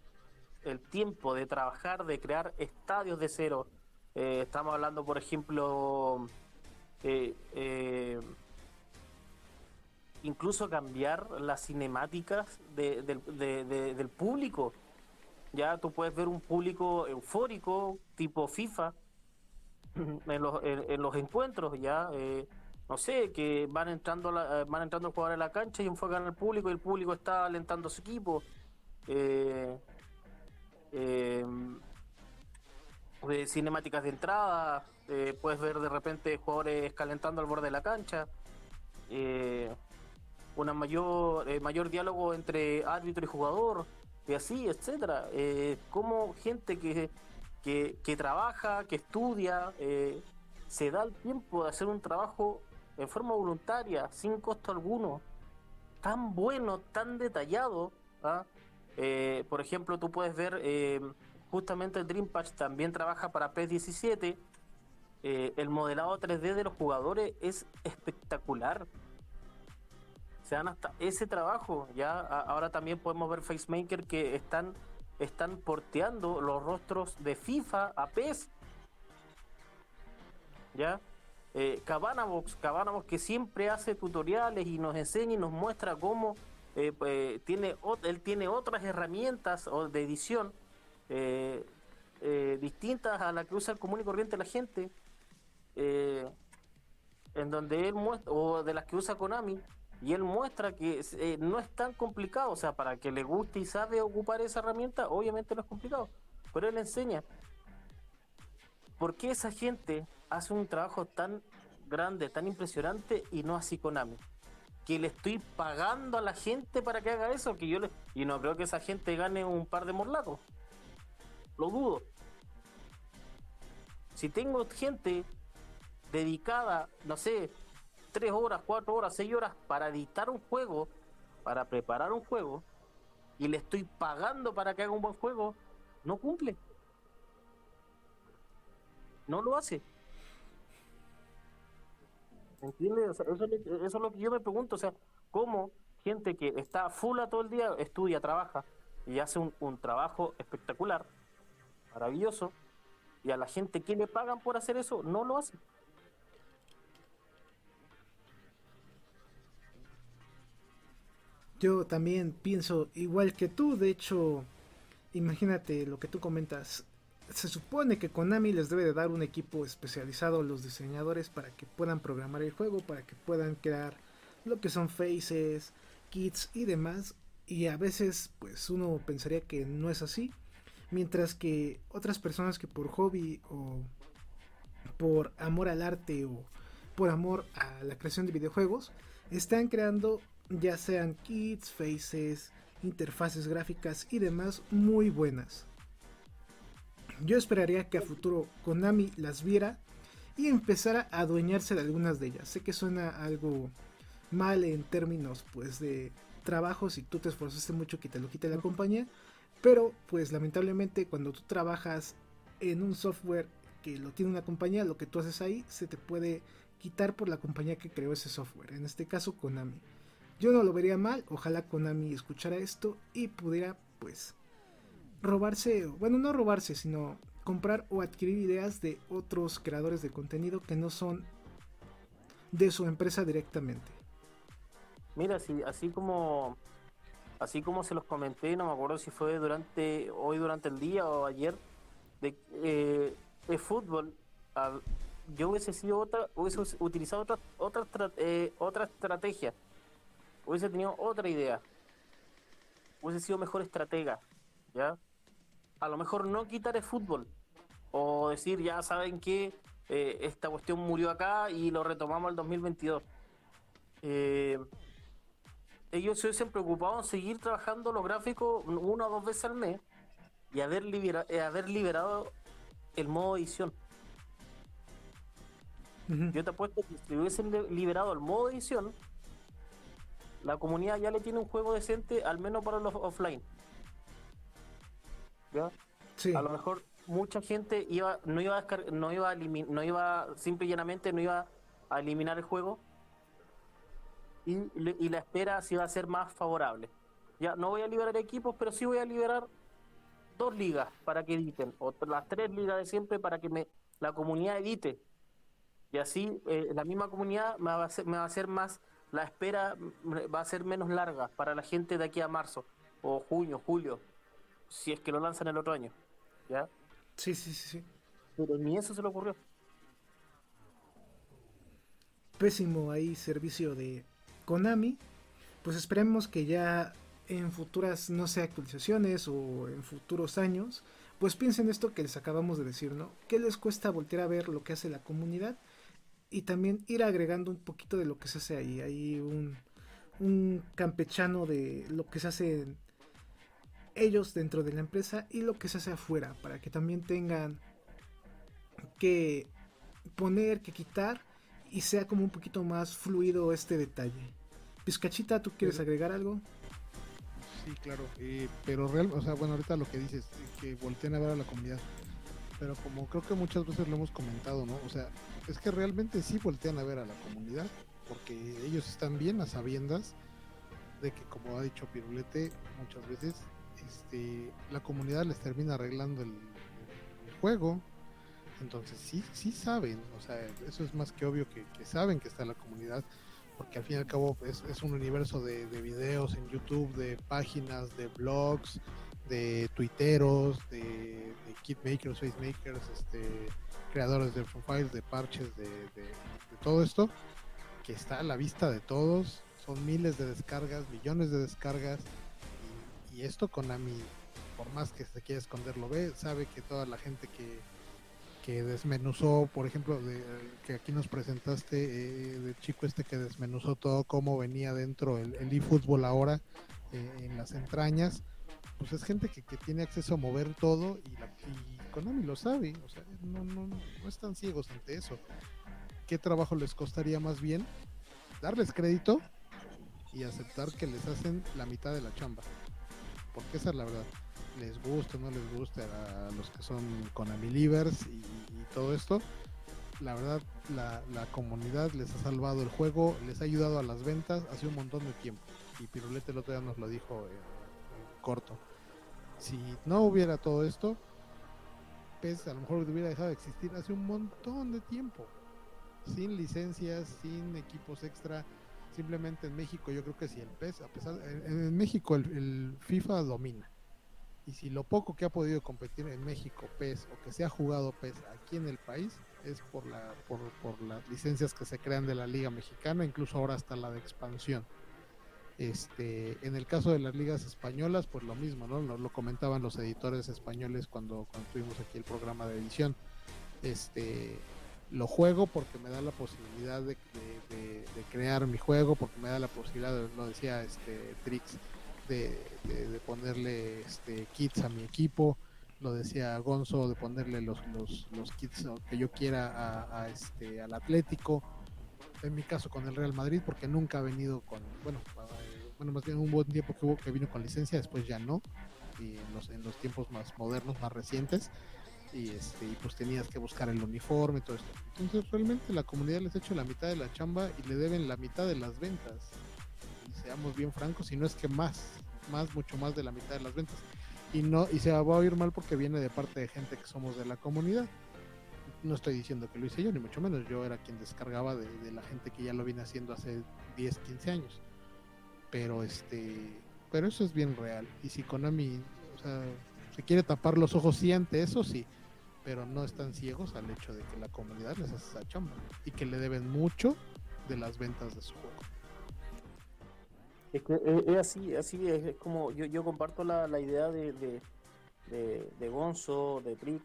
el tiempo de trabajar, de crear estadios de cero. Eh, estamos hablando, por ejemplo, eh, incluso cambiar las cinemáticas del público. Ya tú puedes ver un público eufórico, tipo FIFA, en los, en, los encuentros ya eh, no sé que van entrando la, eh, van entrando jugadores a la cancha y enfocan al público y el público está alentando a su equipo eh, cinemáticas de entrada puedes ver de repente jugadores calentando al borde de la cancha una mayor mayor diálogo entre árbitro y jugador y así etcétera como gente que que, trabaja, que estudia, eh, se da el tiempo de hacer un trabajo en forma voluntaria, sin costo alguno, tan bueno, tan detallado. ¿ah? Eh, por ejemplo, tú puedes ver, eh, justamente el Dream Patch también trabaja para PES 17. el modelado 3D de los jugadores es espectacular. Se dan hasta ese trabajo. Ya ahora también podemos ver FaceMaker que están están porteando los rostros de FIFA a PES. ¿Ya? Eh, Cabanavox, que siempre hace tutoriales y nos enseña y nos muestra cómo eh, pues, tiene, él tiene otras herramientas de edición eh, eh, distintas a las que usa el común y corriente la gente, en donde él muestra, o de las que usa Konami, y él muestra que eh, no es tan complicado, o sea, para que le guste y sabe ocupar esa herramienta, obviamente no es complicado, pero él enseña. ¿Por qué esa gente hace un trabajo tan grande, tan impresionante y no así Konami? Que le estoy pagando a la gente para que haga eso, que yo y no creo que esa gente gane un par de morlacos. Lo dudo. Si tengo gente dedicada, no sé, tres horas, cuatro horas, seis horas para editar un juego, para preparar un juego, y le estoy pagando para que haga un buen juego, no cumple. No lo hace. ¿Entiendes? eso, es lo que yo me pregunto. O sea, ¿cómo gente que está full a todo el día, estudia, trabaja y hace un, un trabajo espectacular, maravilloso, y a la gente que le pagan por hacer eso, no lo hace? Yo también pienso igual que tú, de hecho, imagínate lo que tú comentas. Se supone que Konami les debe de dar un equipo especializado a los diseñadores para que puedan programar el juego, para que puedan crear lo que son faces, kits y demás. Y a veces pues uno pensaría que no es así. Mientras que otras personas que por hobby o por amor al arte o por amor a la creación de videojuegos están creando ya sean kits, faces, interfaces gráficas y demás muy buenas. Yo esperaría que a futuro Konami las viera y empezara a adueñarse de algunas de ellas. Sé que suena algo mal en términos pues de trabajo si tú te esforzaste mucho que te lo quite la compañía, pero pues lamentablemente cuando tú trabajas en un software que lo tiene una compañía, lo que tú haces ahí se te puede quitar por la compañía que creó ese software, en este caso Konami. Yo no lo vería mal, ojalá Konami escuchara esto y pudiera pues robarse, bueno, no robarse, sino comprar o adquirir ideas de otros creadores de contenido que no son de su empresa directamente. Mira, así como así como se los comenté, no me acuerdo si fue durante hoy durante el día o ayer, de, eh, fútbol, yo hubiese sido otra, hubiese utilizado otra otra eh, otra estrategia, hubiese tenido otra idea, hubiese sido mejor estratega, ya. A lo mejor no quitar el fútbol o decir ya saben que eh, esta cuestión murió acá y lo retomamos el 2022. Eh, ellos se hubiesen preocupado en seguir trabajando los gráficos una o dos veces al mes y haber, eh, haber liberado el modo edición. Yo te apuesto que si hubiesen liberado el modo edición, la comunidad ya le tiene un juego decente, al menos para los offline. ¿Ya? A lo mejor mucha gente iba, no iba a no iba a no iba simple y llanamente no iba a eliminar el juego y, y la espera sí va a ser más favorable. Ya no voy a liberar equipos, pero sí voy a liberar dos ligas para que editen, o las tres ligas de siempre para que me, la comunidad edite. Y así eh, la misma comunidad me va, a hacer, me va a hacer más, la espera va a ser menos larga para la gente de aquí a marzo, o junio, julio, si es que lo lanzan el otro año. ¿Ya? Sí, sí, sí, sí. Pero ni eso se le ocurrió. Pésimo ahí servicio de Konami. Pues esperemos que ya en futuras, no sé, actualizaciones o en futuros años, pues piensen esto que les acabamos de decir, ¿no? ¿Qué les cuesta voltear a ver lo que hace la comunidad? Y también ir agregando un poquito de lo que se hace ahí. Hay un, un campechano de lo que se hace ellos dentro de la empresa y lo que se hace afuera, para que también tengan que poner, que quitar y sea como un poquito más fluido este detalle. Pizcachita, ¿tú quieres agregar algo? Sí, claro, eh, pero real, o sea, bueno, ahorita lo que dices, que volteen a ver a la comunidad, pero como creo que muchas veces lo hemos comentado, ¿no? O sea, es que realmente sí voltean a ver a la comunidad, porque ellos están bien a sabiendas de que, como ha dicho Pirulete muchas veces, este, la comunidad les termina arreglando el, juego. Entonces sí, sí saben, o sea, eso es más que obvio que, saben que está la comunidad, porque al fin y al cabo es, un universo de, videos en YouTube, de páginas, de blogs, de tuiteros, de, de kit makers, face makers, este, creadores de profiles, de parches, de, de todo esto, que está a la vista de todos, son miles de descargas, millones de descargas, y esto Konami, por más que se quiera esconder, lo ve, sabe que toda la gente que, que desmenuzó, por ejemplo, de, que aquí nos presentaste, eh, del chico este que desmenuzó todo cómo venía dentro el, el eFootball ahora eh, en las entrañas, pues es gente que, que, tiene acceso a mover todo y, la, y Konami lo sabe, o sea, no, no, no están ciegos ante eso. ¿Qué trabajo les costaría más bien? Darles crédito y aceptar que les hacen la mitad de la chamba porque esa es la verdad. Les gusta o no les gusta a los que son Konami Livers y, todo esto. La verdad, la, comunidad les ha salvado el juego, les ha ayudado a las ventas hace un montón de tiempo. Y Pirulete el otro día nos lo dijo en, corto. Si no hubiera todo esto, PES a lo mejor hubiera dejado de existir hace un montón de tiempo. Sin licencias, sin equipos extra, Simplemente en México yo creo que si el PES, a pesar en, México el, FIFA domina. Y si lo poco que ha podido competir en México PES o que se ha jugado PES aquí en el país es por, la, por, por las licencias que se crean de la Liga Mexicana, incluso ahora hasta la de expansión. Este, en el caso de las ligas españolas, pues lo mismo, ¿no? Lo, lo comentaban los editores españoles cuando, cuando tuvimos aquí el programa de edición. Este, lo juego porque me da la posibilidad de, crear mi juego, porque me da la posibilidad, lo decía este Trix, de, ponerle este, kits a mi equipo, lo decía Gonzo, de ponerle los, los, kits que yo quiera a, este, al Atlético, en mi caso con el Real Madrid, porque nunca ha venido con, bueno, bueno más bien un buen tiempo que hubo que vino con licencia, después ya no, y en los, en los tiempos más modernos, más recientes. Y este y pues tenías que buscar el uniforme y todo esto. Entonces realmente la comunidad les ha hecho la mitad de la chamba y le deben la mitad de las ventas. Seamos bien francos, y no es que más, más, mucho más de la mitad de las ventas. Y no, y se va a oír mal porque viene de parte de gente que somos de la comunidad. No estoy diciendo que lo hice yo, ni mucho menos. Yo era quien descargaba de, de la gente que ya lo viene haciendo hace 10, 15 años. Pero este, pero eso es bien real. Y si Konami, o sea, se quiere tapar los ojos sí ante eso, sí. Pero no están ciegos al hecho de que la comunidad les hace esa chamba. Y que le deben mucho de las ventas de su juego. Es que es, es así, así es, es como yo, yo comparto la, la idea de, de, de, de Gonzo, de Prix,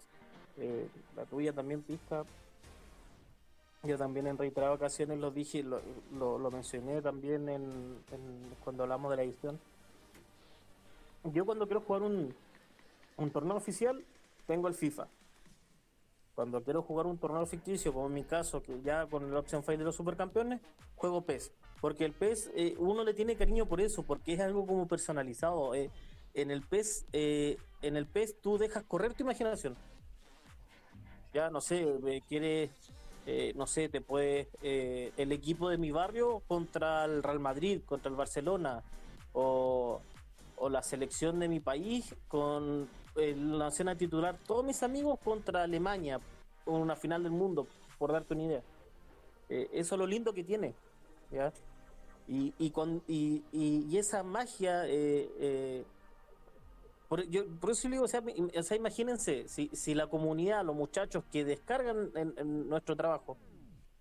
eh, la tuya también, Pista. Yo también en reiteradas ocasiones lo dije, lo, lo, mencioné también en, cuando hablamos de la edición. Yo cuando quiero jugar un, un torneo oficial, tengo el FIFA. Cuando quiero jugar un torneo ficticio, como en mi caso, que ya con el Option Fight de los supercampeones, juego PES. Porque el PES, eh, uno le tiene cariño por eso, porque es algo como personalizado. eh. En el PES, eh, en el PES tú dejas correr tu imaginación. Ya, no sé, eh, quieres, eh, no sé, te puedes, eh, el equipo de mi barrio contra el Real Madrid, contra el Barcelona, o, o la selección de mi país con el nacional titular, todos mis amigos contra Alemania, una final del mundo, por darte una idea. Eh, eso es lo lindo que tiene, ¿ya? Y, y, con, y, y, esa magia, eh, eh, por, yo, por eso le digo, o sea, o sea, imagínense, si, si la comunidad, los muchachos que descargan en, nuestro trabajo,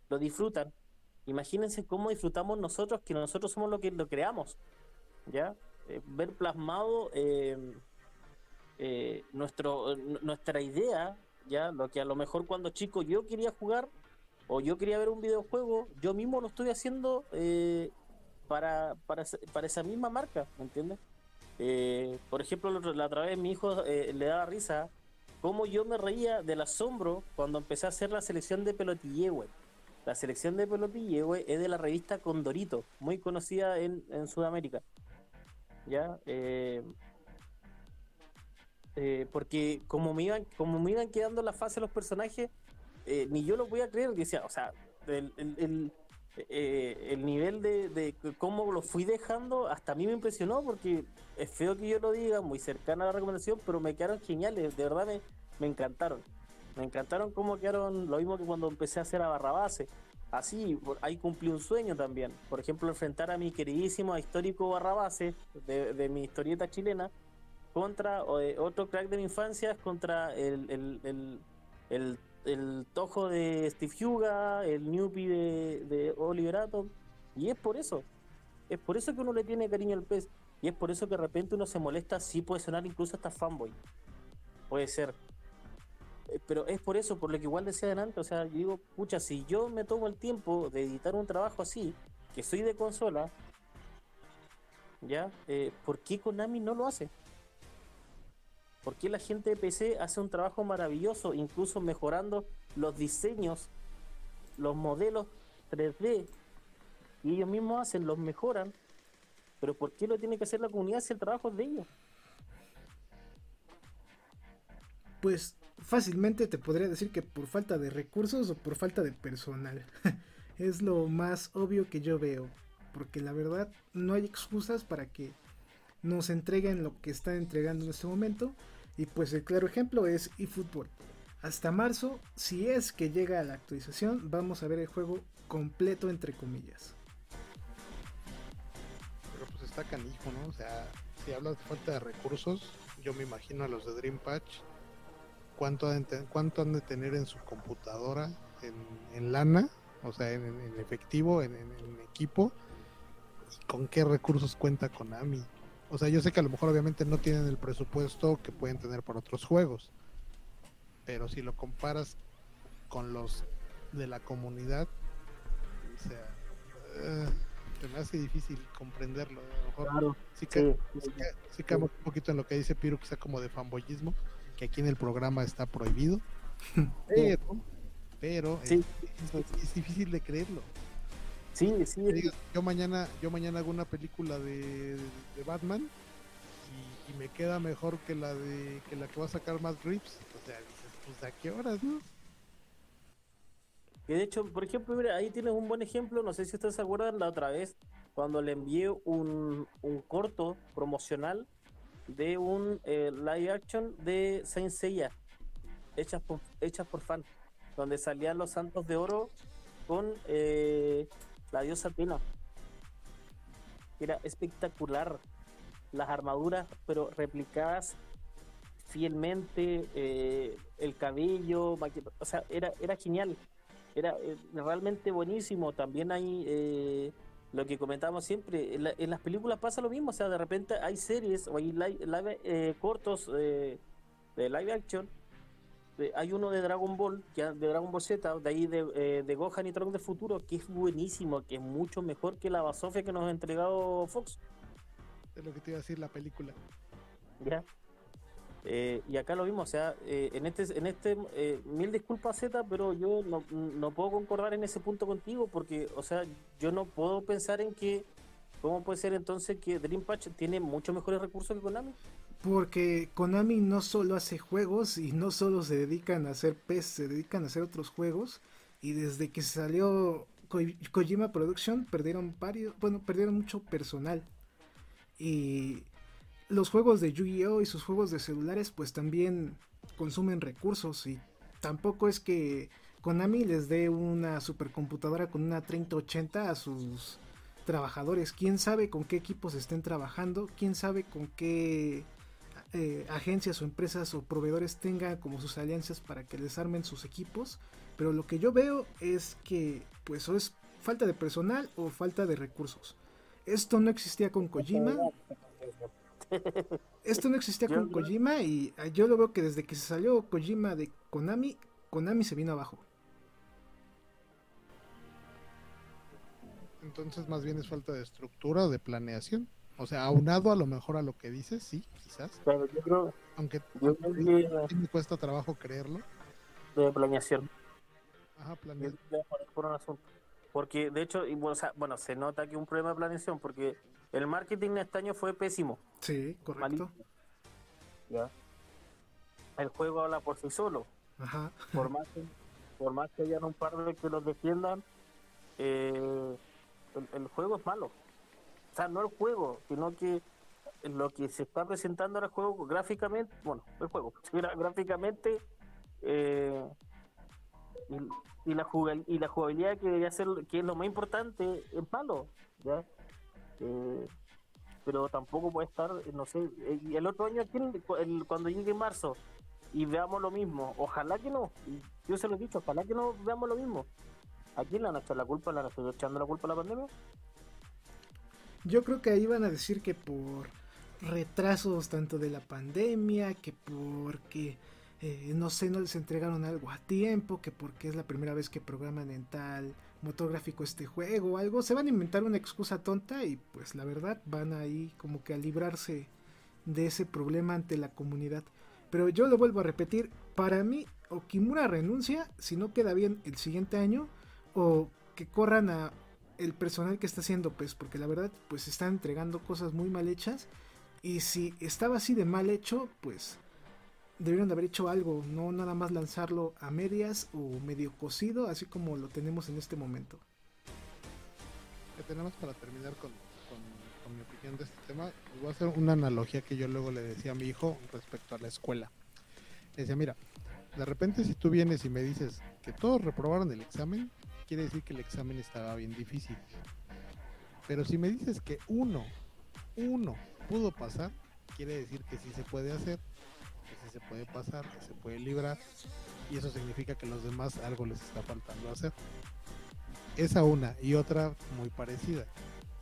lo disfrutan, imagínense cómo disfrutamos nosotros, que nosotros somos lo que lo creamos, ¿ya? Eh, ver plasmado eh, nuestro, nuestra idea, ya lo que a lo mejor cuando chico yo quería jugar o yo quería ver un videojuego, yo mismo lo estoy haciendo para, para, para esa misma marca, ¿me entiendes? Eh, por ejemplo, la otra- vez mi hijo eh, le daba risa cómo yo me reía del asombro cuando empecé a hacer la selección de pelotillehue. La selección de pelotillehue es de la revista Condorito, muy conocida en, en Sudamérica. ¿Ya? Eh, eh, porque como me iban como me iban quedando la fase de los personajes eh, ni yo lo voy a creer decía o sea el, el, el, eh, el nivel de, cómo lo fui dejando hasta a mí me impresionó porque es feo que yo lo diga muy cercana a la recomendación pero me quedaron geniales de verdad me, me encantaron. Me encantaron cómo quedaron lo mismo que cuando empecé a hacer a barra base así ahí cumplí un sueño también. Por ejemplo enfrentar a mi queridísimo a histórico barrabase de, mi historieta chilena contra eh, otro crack de mi infancia contra el, el tojo de Steve Huga, el Newbie de, de Oliver Atom. Y es por eso. Es por eso que uno le tiene cariño al pez. Y es por eso que de repente uno se molesta. Sí puede sonar incluso hasta fanboy. Puede ser. Eh, Pero es por eso, por lo que igual decía adelante. O sea, yo digo, pucha, si yo me tomo el tiempo de editar un trabajo así, que soy de consola, ¿ya? Eh, ¿Por qué Konami no lo hace? ¿Por qué la gente de PC hace un trabajo maravilloso, incluso mejorando los diseños, los modelos 3D? Y ellos mismos hacen, los mejoran. Pero ¿por qué lo tiene que hacer la comunidad si el trabajo es de ellos? Pues fácilmente te podría decir que por falta de recursos o por falta de personal. es lo más obvio que yo veo. Porque la verdad no hay excusas para que nos entreguen lo que están entregando en este momento. Y pues el claro ejemplo es eFootball. Hasta marzo, si es que llega a la actualización, vamos a ver el juego completo entre comillas. Pero pues está canijo, ¿no? O sea, si hablas de falta de recursos, yo me imagino a los de Dream Patch, cuánto han, de tener en su computadora, en, lana, o sea, en, efectivo, en equipo, y con qué recursos cuenta Konami. O sea, yo sé que a lo mejor obviamente no tienen el presupuesto que pueden tener para otros juegos, pero si lo comparas con los de la comunidad, o sea, eh, se me hace difícil comprenderlo. A lo mejor Claro, sí que sí, sí, sí un poquito en lo que dice Piro, quizá como de fanboyismo, que aquí en el programa está prohibido. Pero, pero Sí. es, es- es difícil de creerlo. Sí, sí, Yo mañana, yo mañana hago una película de, de Batman y, y me queda mejor que la de que la que va a sacar más Reeves. O sea, dices, pues a qué horas, ¿no? Que de hecho, por ejemplo, mira, ahí tienes un buen ejemplo, no sé si ustedes se acuerdan la otra vez, cuando le envié un, un corto promocional de un eh, live action de Saint Seiya, hechas por, hechas por fan, donde salían los santos de oro con eh, la diosa Atena. Era espectacular. Las armaduras, pero replicadas fielmente, eh, el cabello, o sea, era, era genial. Era eh, realmente buenísimo. También hay eh, lo que comentamos siempre, en, las películas pasa lo mismo, o sea, de repente hay series o hay live, cortos de live action hay uno de Dragon Ball, que de Dragon Ball Z, de ahí de, eh, de Gohan y Trunks de Futuro, que es buenísimo, que es mucho mejor que la basofia que nos ha entregado Fox. Es lo que te iba a decir la película. Ya. Eh, y acá lo mismo, o sea, eh, en este, en este mil disculpas Z, pero yo no, no, puedo concordar en ese punto contigo, porque, o sea, yo no puedo pensar en que, ¿cómo puede ser entonces que Dream Patch tiene mucho mejores recursos que Konami? Porque Konami no solo hace juegos y no solo se dedican a hacer PES, se dedican a hacer otros juegos. Y desde que salió Kojima Production perdieron varios, bueno, perdieron mucho personal. Y los juegos de Yu-Gi-Oh y sus juegos de celulares pues también consumen recursos y tampoco es que Konami les dé una supercomputadora con una 3080 a sus trabajadores. ¿Quién sabe con qué equipos estén trabajando? ¿Quién sabe con qué eh, agencias o empresas o proveedores tengan como sus alianzas para que les armen sus equipos, pero lo que yo veo es que pues o es falta de personal o falta de recursos. Esto no existía con Kojima. Esto no existía con Kojima y ah, yo lo veo que desde que se salió Kojima de Konami, Konami se vino abajo. Entonces más bien es falta de estructura o de planeación. O sea, aunado a lo mejor a lo que dices, sí, quizás. Pero yo creo, aunque yo creo que, me cuesta trabajo creerlo. De planeación. Ajá, planeación. Por un asunto. Porque de hecho, y, o sea, bueno, se nota que un problema de planeación porque el marketing este año fue pésimo. Sí, correcto. Ya. El juego habla por sí solo. Ajá. Por más que, por más que hayan un par de que los defiendan, eh, el juego es malo no el juego, sino que lo que se está presentando en el juego gráficamente, bueno, el juego, gráficamente eh, y, y la jugabilidad que debería ser, que es lo más importante, es malo, ¿ya? Eh, pero tampoco puede estar, no sé, el otro año cuando llegue marzo y veamos lo mismo, ojalá que no, yo se lo he dicho, ojalá que no veamos lo mismo. ¿A quién le echado la culpa? ¿Le han echando la culpa a la pandemia? Yo creo que ahí van a decir que por retrasos tanto de la pandemia, que porque eh, no sé, no les entregaron algo a tiempo, que porque es la primera vez que programan en tal motor gráfico este juego o algo, se van a inventar una excusa tonta y pues la verdad van ahí como que a librarse de ese problema ante la comunidad. Pero yo lo vuelvo a repetir, para mí Okimura renuncia si no queda bien el siguiente año o que corran a el personal que está haciendo pues porque la verdad pues están entregando cosas muy mal hechas. Y si estaba así de mal hecho pues debieron de haber hecho algo no nada más lanzarlo a medias o medio cocido así como lo tenemos en este momento. Que tenemos para terminar con, mi opinión de este tema. Voy a hacer una analogía que yo luego le decía a mi hijo respecto a la escuela. Le decía mira de repente si tú vienes y me dices que todos reprobaron el examen quiere decir que el examen estaba bien difícil. Pero si me dices que uno, uno pudo pasar, quiere decir que sí se puede hacer, que sí se puede pasar, que se puede librar, y eso significa que los demás algo les está faltando hacer. Esa una y otra muy parecida.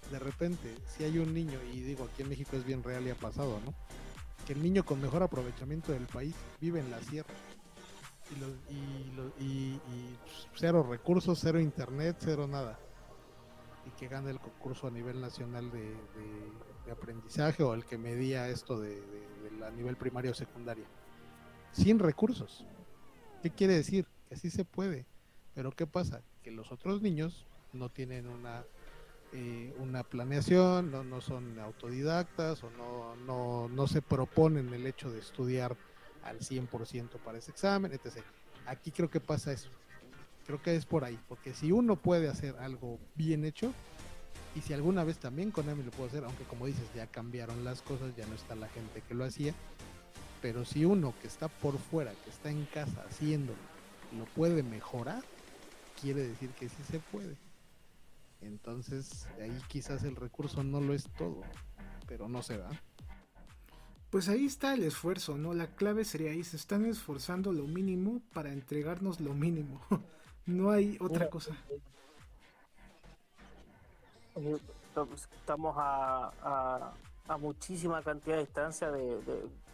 De repente, si hay un niño, y digo aquí en México es bien real y ha pasado, ¿no? Que el niño con mejor aprovechamiento del país vive en la sierra y, y, cero recursos, cero internet, cero nada. Y que gane el concurso a nivel nacional de, aprendizaje o el que medía esto de, a nivel primario o secundario. Sin recursos. ¿Qué quiere decir? Que sí se puede. Pero ¿qué pasa? Que los otros niños no tienen una eh, una planeación, no, no son autodidactas o no, no, no se proponen el hecho de estudiar al 100% para ese examen, etc. Aquí creo que pasa eso, Creo que es por ahí, porque si uno puede hacer algo bien hecho, y si alguna vez también Konami lo puede hacer, aunque como dices, ya cambiaron las cosas, ya no está la gente que lo hacía, pero si uno que está por fuera, que está en casa haciéndolo, lo puede mejorar, quiere decir que sí se puede. Entonces, ahí quizás el recurso no lo es todo, pero no se va. Pues ahí está el esfuerzo, ¿no? La clave sería ahí, se están esforzando lo mínimo para entregarnos lo mínimo. no hay otra cosa. Estamos a, a, muchísima cantidad de distancia de,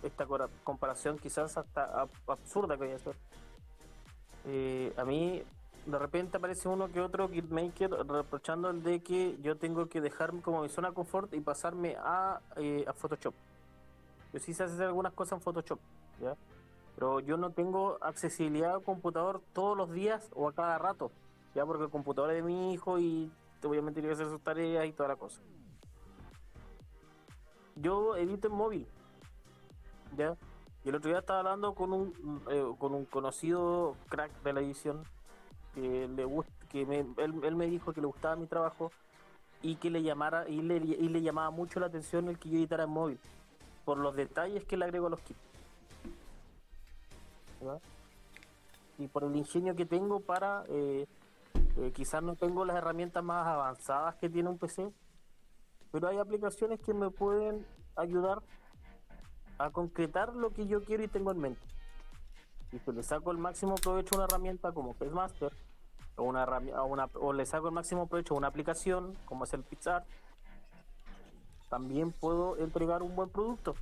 esta comparación quizás hasta absurda que voy a hacer. Eh, a mí de repente aparece uno que otro Maker reprochando el de que yo tengo que dejarme como mi zona de confort y pasarme a, eh, a Photoshop. Yo sí sé hacer algunas cosas en Photoshop, ¿ya? Pero yo no tengo accesibilidad al computador todos los días o a cada rato, ya porque el computador es de mi hijo y obviamente tiene que hacer sus tareas y toda la cosa. Yo edito en móvil, ¿ya? Y el otro día estaba hablando con un, eh, con un conocido crack de la edición que le que él, me dijo que le gustaba mi trabajo y que le llamara y le, y le llamaba mucho la atención el que yo editara en móvil por los detalles que le agrego a los kits. Y por el ingenio que tengo para eh, eh, quizás no tengo las herramientas más avanzadas que tiene un PC pero hay aplicaciones que me pueden ayudar a concretar lo que yo quiero y tengo en mente. Y pues le saco el máximo provecho a una herramienta como Master o una, una o le saco el máximo provecho a una aplicación como es el Pixar también puedo entregar un buen producto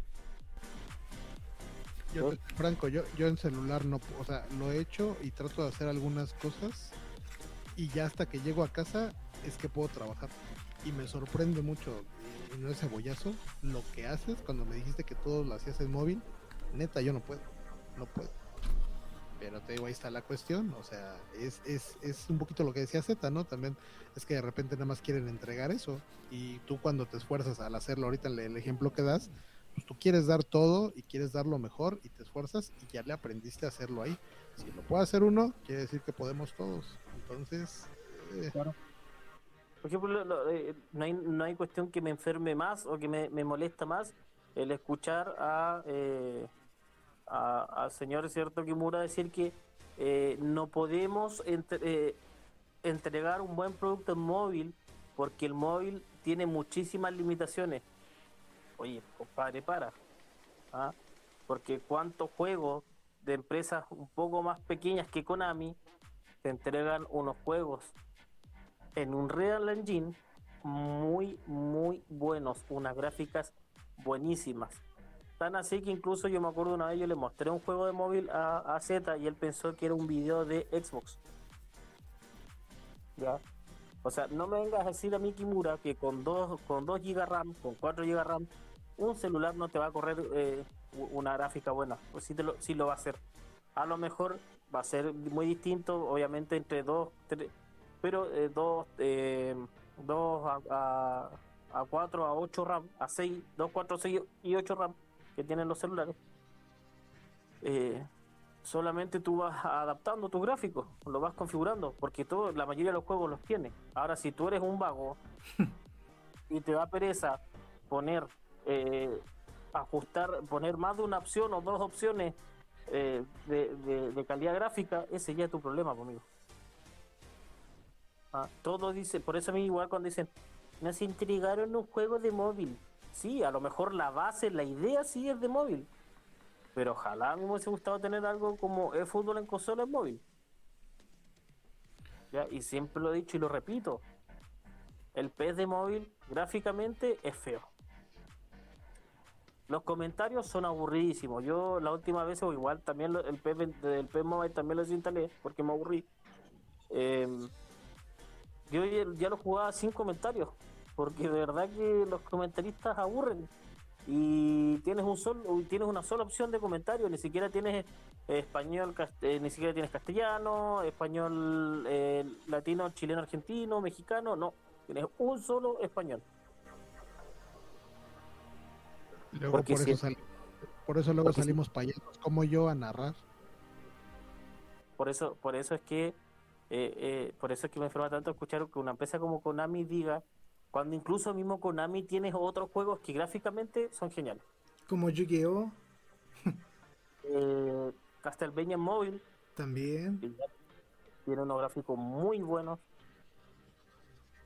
yo, Franco, yo, yo en celular no, o sea, lo he hecho y trato de hacer algunas cosas y ya hasta que llego a casa es que puedo trabajar. Y me sorprende mucho, y no es cebollazo, lo que haces cuando me dijiste que todo lo hacías en móvil, neta, yo no puedo, no puedo. Pero te digo, ahí está la cuestión. O sea, es, es, es un poquito lo que decía Z, ¿no? También es que de repente nada más quieren entregar eso. Y tú cuando te esfuerzas al hacerlo, ahorita el, ejemplo que das, pues tú quieres dar todo y quieres dar lo mejor y te esfuerzas y ya le aprendiste a hacerlo ahí. Si lo puede hacer uno, quiere decir que podemos todos. Entonces, eh, claro. Por ejemplo, eh, no, hay, no hay cuestión que me enferme más o que me, me molesta más el escuchar a eh, al señor cierto Kimura decir que eh, no podemos eh, entregar un buen producto en móvil porque el móvil tiene muchísimas limitaciones. Oye, compadre, para. ¿ah? Porque cuántos juegos de empresas un poco más pequeñas que Konami te entregan unos juegos en un Real Engine muy, muy buenos, unas gráficas buenísimas Tan así que incluso yo me acuerdo una vez yo le mostré un juego de móvil a, Z y él pensó que era un video de Xbox. ¿Ya? O sea, no me vengas a decir a mi Kimura que con 2 con dos GB RAM, con 4 GB RAM, un celular no te va a correr eh, una gráfica buena. Pues sí, te lo, sí lo va a hacer. A lo mejor va a ser muy distinto, obviamente, entre 2, pero 2 eh, dos, eh, a, a, 4, a 8 RAM, a 6, 2, 4, 6 y 8 RAM que tienen los celulares, eh, solamente tú vas adaptando tu gráfico, lo vas configurando, porque todo, la mayoría de los juegos los tiene. Ahora, si tú eres un vago y te da pereza poner, eh, ajustar, poner más de una opción o dos opciones eh, de, calidad gráfica, ese ya es tu problema conmigo. Ah, todo dice, por eso a mí igual cuando dicen, nos intrigaron un juego de móvil sí, a lo mejor la base, la idea sí es de móvil. Pero ojalá me hubiese gustado tener algo como el fútbol en consola en móvil. ¿Ya? Y siempre lo he dicho y lo repito. El PES de móvil gráficamente es feo. Los comentarios son aburridísimos. Yo la última vez, o igual también el PES, del PES Mobile también lo instalé porque me aburrí. Em, yo ya lo jugaba sin comentarios porque de verdad que los comentaristas aburren. Y tienes un solo tienes una sola opción de comentario ni siquiera tienes eh, español eh, ni siquiera tienes castellano español eh, latino chileno argentino mexicano no tienes un solo español. Luego por, eso por eso luego salimos payasos como yo a narrar. Por eso por eso es que eh, eh, por eso es que me enferma tanto escuchar que una empresa como Konami diga, cuando incluso mismo Konami tiene otros juegos que gráficamente son geniales. Como Yu-Gi-Oh! eh, Castlevania Mobile también. Tiene unos gráficos muy buenos.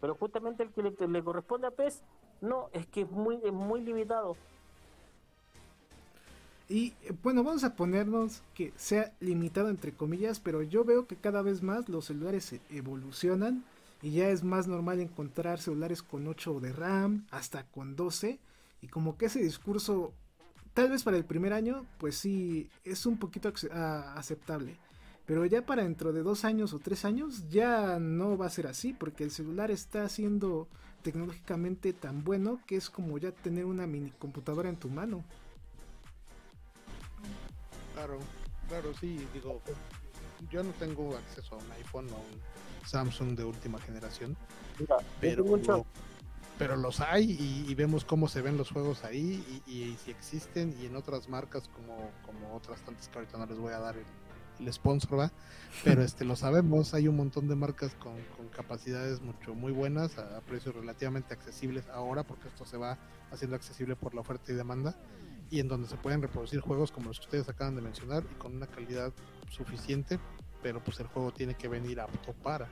Pero justamente el que le, le corresponde a PES, no, es que es muy, es muy limitado. Y bueno, vamos a ponernos que sea limitado entre comillas, pero yo veo que cada vez más los celulares evolucionan y ya es más normal encontrar celulares con 8 de RAM, hasta con 12, y como que ese discurso, tal vez para el primer año, pues sí, es un poquito aceptable. Pero ya para dentro de dos años o tres años ya no va a ser así, porque el celular está siendo tecnológicamente tan bueno que es como ya tener una mini computadora en tu mano. Claro, claro, sí, digo, yo no tengo acceso a un iPhone o un Samsung de última generación, pero, pero los hay y, vemos cómo se ven los juegos ahí y, si existen y en otras marcas como, como otras tantas que ahorita no les voy a dar el, sponsor, ¿va? pero este lo sabemos, hay un montón de marcas con, con capacidades mucho muy buenas a, a precios relativamente accesibles ahora porque esto se va haciendo accesible por la oferta y demanda y en donde se pueden reproducir juegos como los que ustedes acaban de mencionar y con una calidad suficiente, pero pues el juego tiene que venir apto para.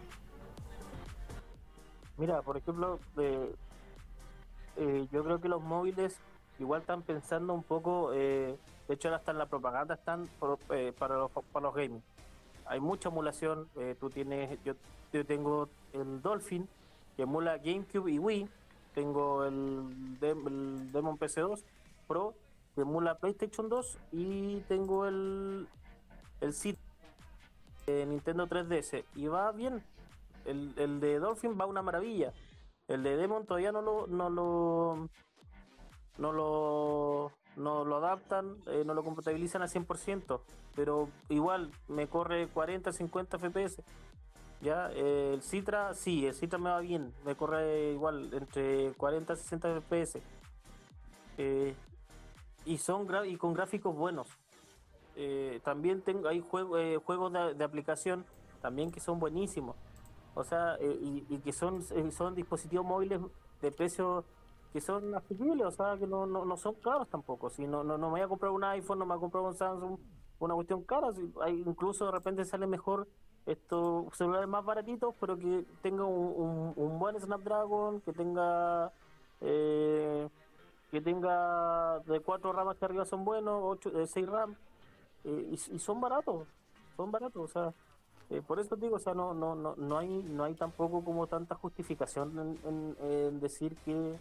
Mira, por ejemplo, eh, yo creo que los móviles igual están pensando un poco, eh, de hecho hasta en la propaganda están eh, para, los, para los gaming. Hay mucha emulación, tú tienes, yo, tengo el Dolphin que emula GameCube y Wii, tengo el, Demon PC2 Pro que emula PlayStation 2 y tengo el, el sitio Nintendo 3DS y va bien. El, el, de Dolphin va una maravilla. El de Demon todavía no lo no lo no lo, no lo adaptan, eh, no lo compatibilizan al 100%, pero igual me corre 40, 50 FPS. Ya, el Citra, sí, el Citra me va bien, me corre igual entre 40 y 60 FPS. Eh, y son y con gráficos buenos. Eh, también tengo hay juego, eh, juegos de, aplicación también que son buenísimos. O sea, eh, y, que son son dispositivos móviles de precio que son asequibles, o sea, que no, no, son caros tampoco. Si no, no, no me voy a comprar un iPhone, no me voy a comprar un Samsung, una cuestión cara. hay, incluso de repente sale mejor estos celulares más baratitos, pero que tenga un, buen Snapdragon, que tenga eh, que tenga de cuatro ramas que arriba son buenos, ocho, seis RAM, eh, y, son baratos, son baratos, o sea, eh, por eso digo, o sea, no, no, no, no hay, no hay tampoco como tanta justificación en, decir que,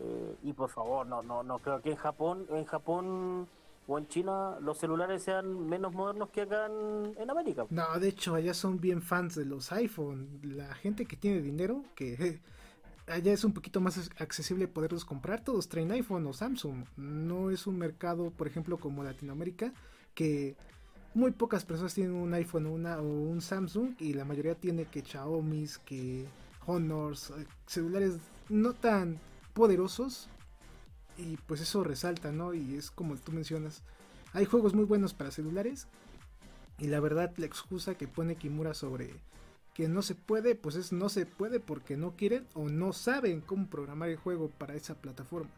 eh, y por favor, no, no, no creo que en Japón, en Japón o en China los celulares sean menos modernos que acá en, en, América. No, de hecho, allá son bien fans de los iPhone. La gente que tiene dinero, que allá es un poquito más accesible poderlos comprar. Todos traen iPhone o Samsung. No es un mercado, por ejemplo, como Latinoamérica, que muy pocas personas tienen un iPhone una, o un Samsung y la mayoría tiene que Xiaomi, que Honors, eh, celulares no tan poderosos. Y pues eso resalta, ¿no? Y es como tú mencionas. Hay juegos muy buenos para celulares. Y la verdad, la excusa que pone Kimura sobre que no se puede, pues es no se puede porque no quieren o no saben cómo programar el juego para esa plataforma.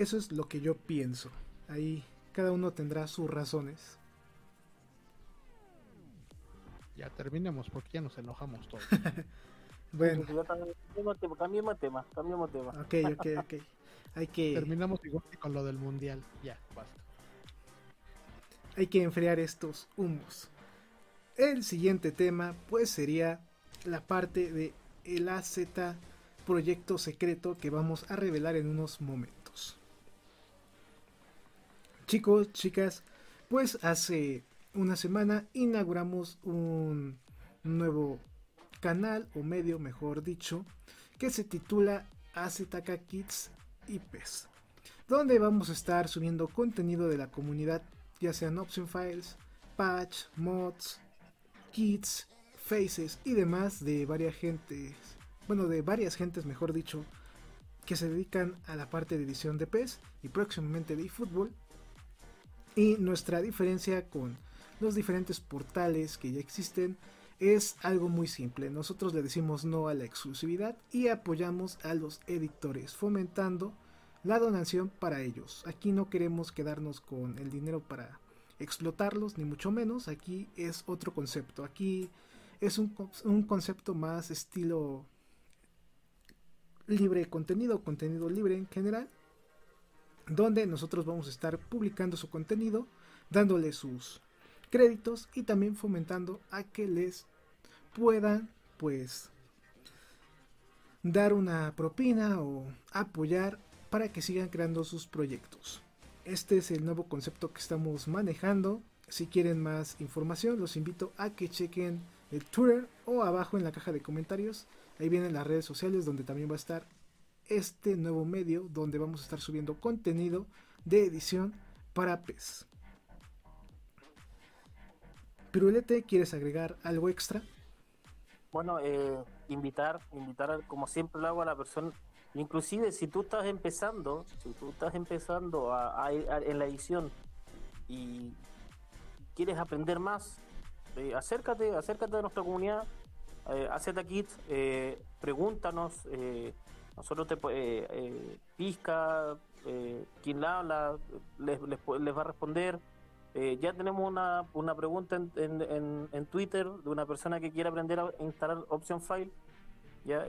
Eso es lo que yo pienso. Ahí cada uno tendrá sus razones. Ya terminemos porque ya nos enojamos todos. bueno. Cambiemos tema, cambiemos tema. Ok, ok, ok. Hay que... Terminamos igual con lo del mundial. Ya, basta hay que enfriar estos humos. El siguiente tema pues sería la parte de el AZ proyecto secreto que vamos a revelar en unos momentos. Chicos, chicas, pues hace una semana inauguramos un nuevo canal o medio, mejor dicho, que se titula AZK Kids IPs, donde vamos a estar subiendo contenido de la comunidad ya sean option files, patch, mods, kits, faces y demás de varias gentes, bueno, de varias gentes, mejor dicho, que se dedican a la parte de edición de PES y próximamente de eFootball. Y nuestra diferencia con los diferentes portales que ya existen es algo muy simple. Nosotros le decimos no a la exclusividad y apoyamos a los editores, fomentando la donación para ellos. Aquí no queremos quedarnos con el dinero para explotarlos, ni mucho menos. Aquí es otro concepto. Aquí es un, un concepto más estilo libre contenido, contenido libre en general, donde nosotros vamos a estar publicando su contenido, dándole sus créditos y también fomentando a que les puedan pues dar una propina o apoyar para que sigan creando sus proyectos. Este es el nuevo concepto que estamos manejando. Si quieren más información, los invito a que chequen el Twitter o abajo en la caja de comentarios. Ahí vienen las redes sociales donde también va a estar este nuevo medio donde vamos a estar subiendo contenido de edición para PES. Pirulete, ¿quieres agregar algo extra? Bueno, eh, invitar, invitar como siempre lo hago a la persona, inclusive si tú estás empezando, si tú estás empezando a, en la edición y quieres aprender más, eh, acércate, acércate a nuestra comunidad, eh, AZ Kids, eh, pregúntanos, nosotros te eh, Pisca, quien la habla, les, les, les va a responder. ya tenemos una, una pregunta en, en, en, Twitter de una persona que quiere aprender a instalar Option File. Ya,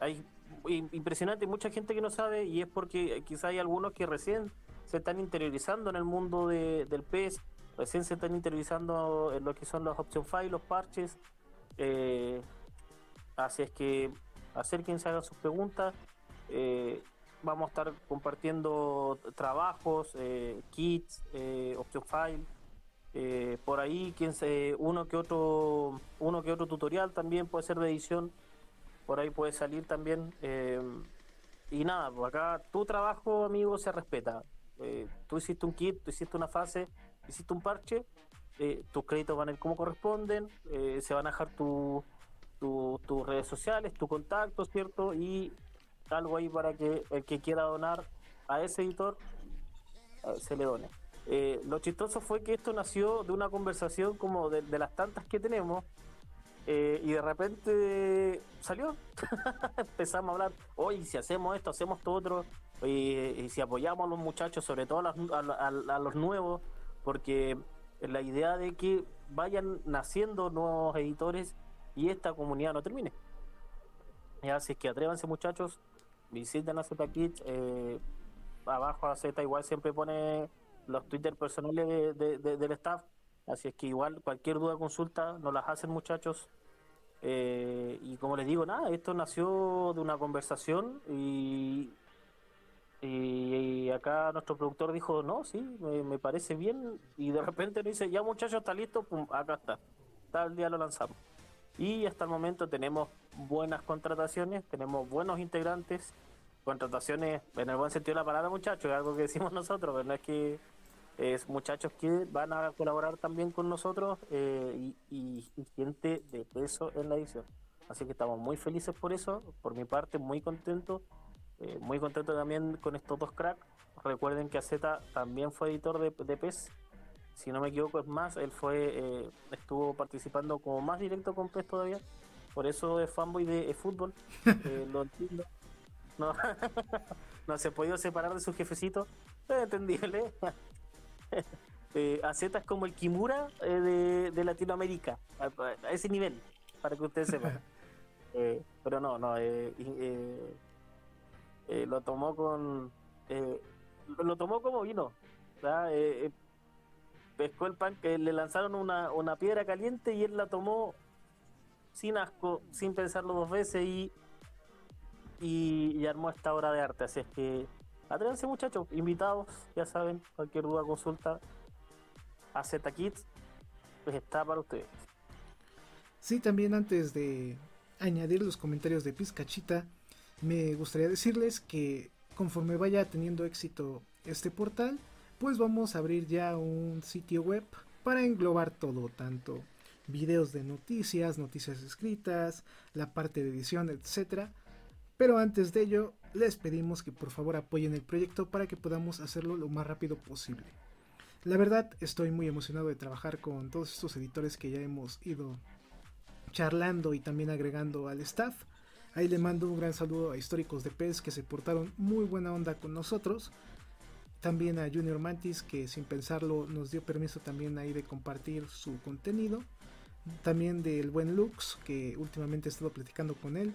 hay impresionante, mucha gente que no sabe y es porque quizá hay algunos que recién se están interiorizando en el mundo de, del PES, recién se están interiorizando en lo que son los option files, los parches, eh, así es que acérquense, hagan sus preguntas. Eh, vamos a estar compartiendo trabajos, eh, kits, eh, option file. Eh, por ahí, quien se, uno que otro, uno que otro tutorial también puede ser de edición. Por ahí puede salir también. y nada, pues acá tu trabajo, amigo, se respeta. tú hiciste un kit, tú hiciste una fase, hiciste un parche tus créditos van a ir como corresponden, se van a dejar tus redes sociales, tu contacto, ¿cierto? Y algo ahí para que el que quiera donar a ese editor eh, se le done. lo chistoso fue que esto nació de una conversación como de, las tantas que tenemos y de repente salió. Empezamos a hablar, oye, si hacemos esto, hacemos todo otro, y, si apoyamos a los muchachos, sobre todo a los nuevos, porque la idea de que vayan naciendo nuevos editores y esta comunidad no termine. Ya, así es que atrévanse muchachos, visiten a Z Kids, eh, abajo a Z igual siempre pone los Twitter personales de, del staff, así es que igual cualquier duda consulta nos las hacen muchachos. Eh, y como les digo, nada, esto nació de una conversación y y, acá nuestro productor dijo, no, sí, me, parece bien. Y de repente nos dice, ya muchachos, está listo, pum, acá está. Tal día lo lanzamos. Y hasta el momento tenemos buenas contrataciones, tenemos buenos integrantes, contrataciones en el buen sentido de la palabra, muchachos, es algo que decimos nosotros, pero es que es muchachos que van a colaborar también con nosotros eh, y, y gente de peso en la edición. Así que estamos muy felices por eso, por mi parte muy contento eh, muy contento también con estos dos cracks. Recuerden que AZ también fue editor de, de PES. Si no me equivoco, es más, él fue eh, estuvo participando como más directo con PES todavía. Por eso es fanboy de, fútbol. Eh, lo entiendo. No, no se ha podido separar de su jefecito. Es entendible. AZ es como el Kimura de, de, Latinoamérica. A, a, ese nivel, para que ustedes sepan. pero no, no. Eh, lo tomó con eh, lo tomó como vino eh, pescó el pan que le lanzaron una, una piedra caliente y él la tomó sin asco sin pensarlo dos veces y y, armó esta obra de arte. Así es que atrévanse muchachos invitados ya saben cualquier duda consulta a Z Kids pues está para ustedes. Sí también antes de añadir los comentarios de Pizcachita me gustaría decirles que conforme vaya teniendo éxito este portal, pues vamos a abrir ya un sitio web para englobar todo, tanto videos de noticias, noticias escritas, la parte de edición, etc. Pero antes de ello, les pedimos que por favor apoyen el proyecto para que podamos hacerlo lo más rápido posible. La verdad estoy muy emocionado de trabajar con todos estos editores que ya hemos ido charlando y también agregando al staff. Ahí le mando un gran saludo a Históricos de PES que se portaron muy buena onda con nosotros. También a Junior Mantis que sin pensarlo nos dio permiso también ahí de compartir su contenido. También del buen Lux que últimamente he estado platicando con él.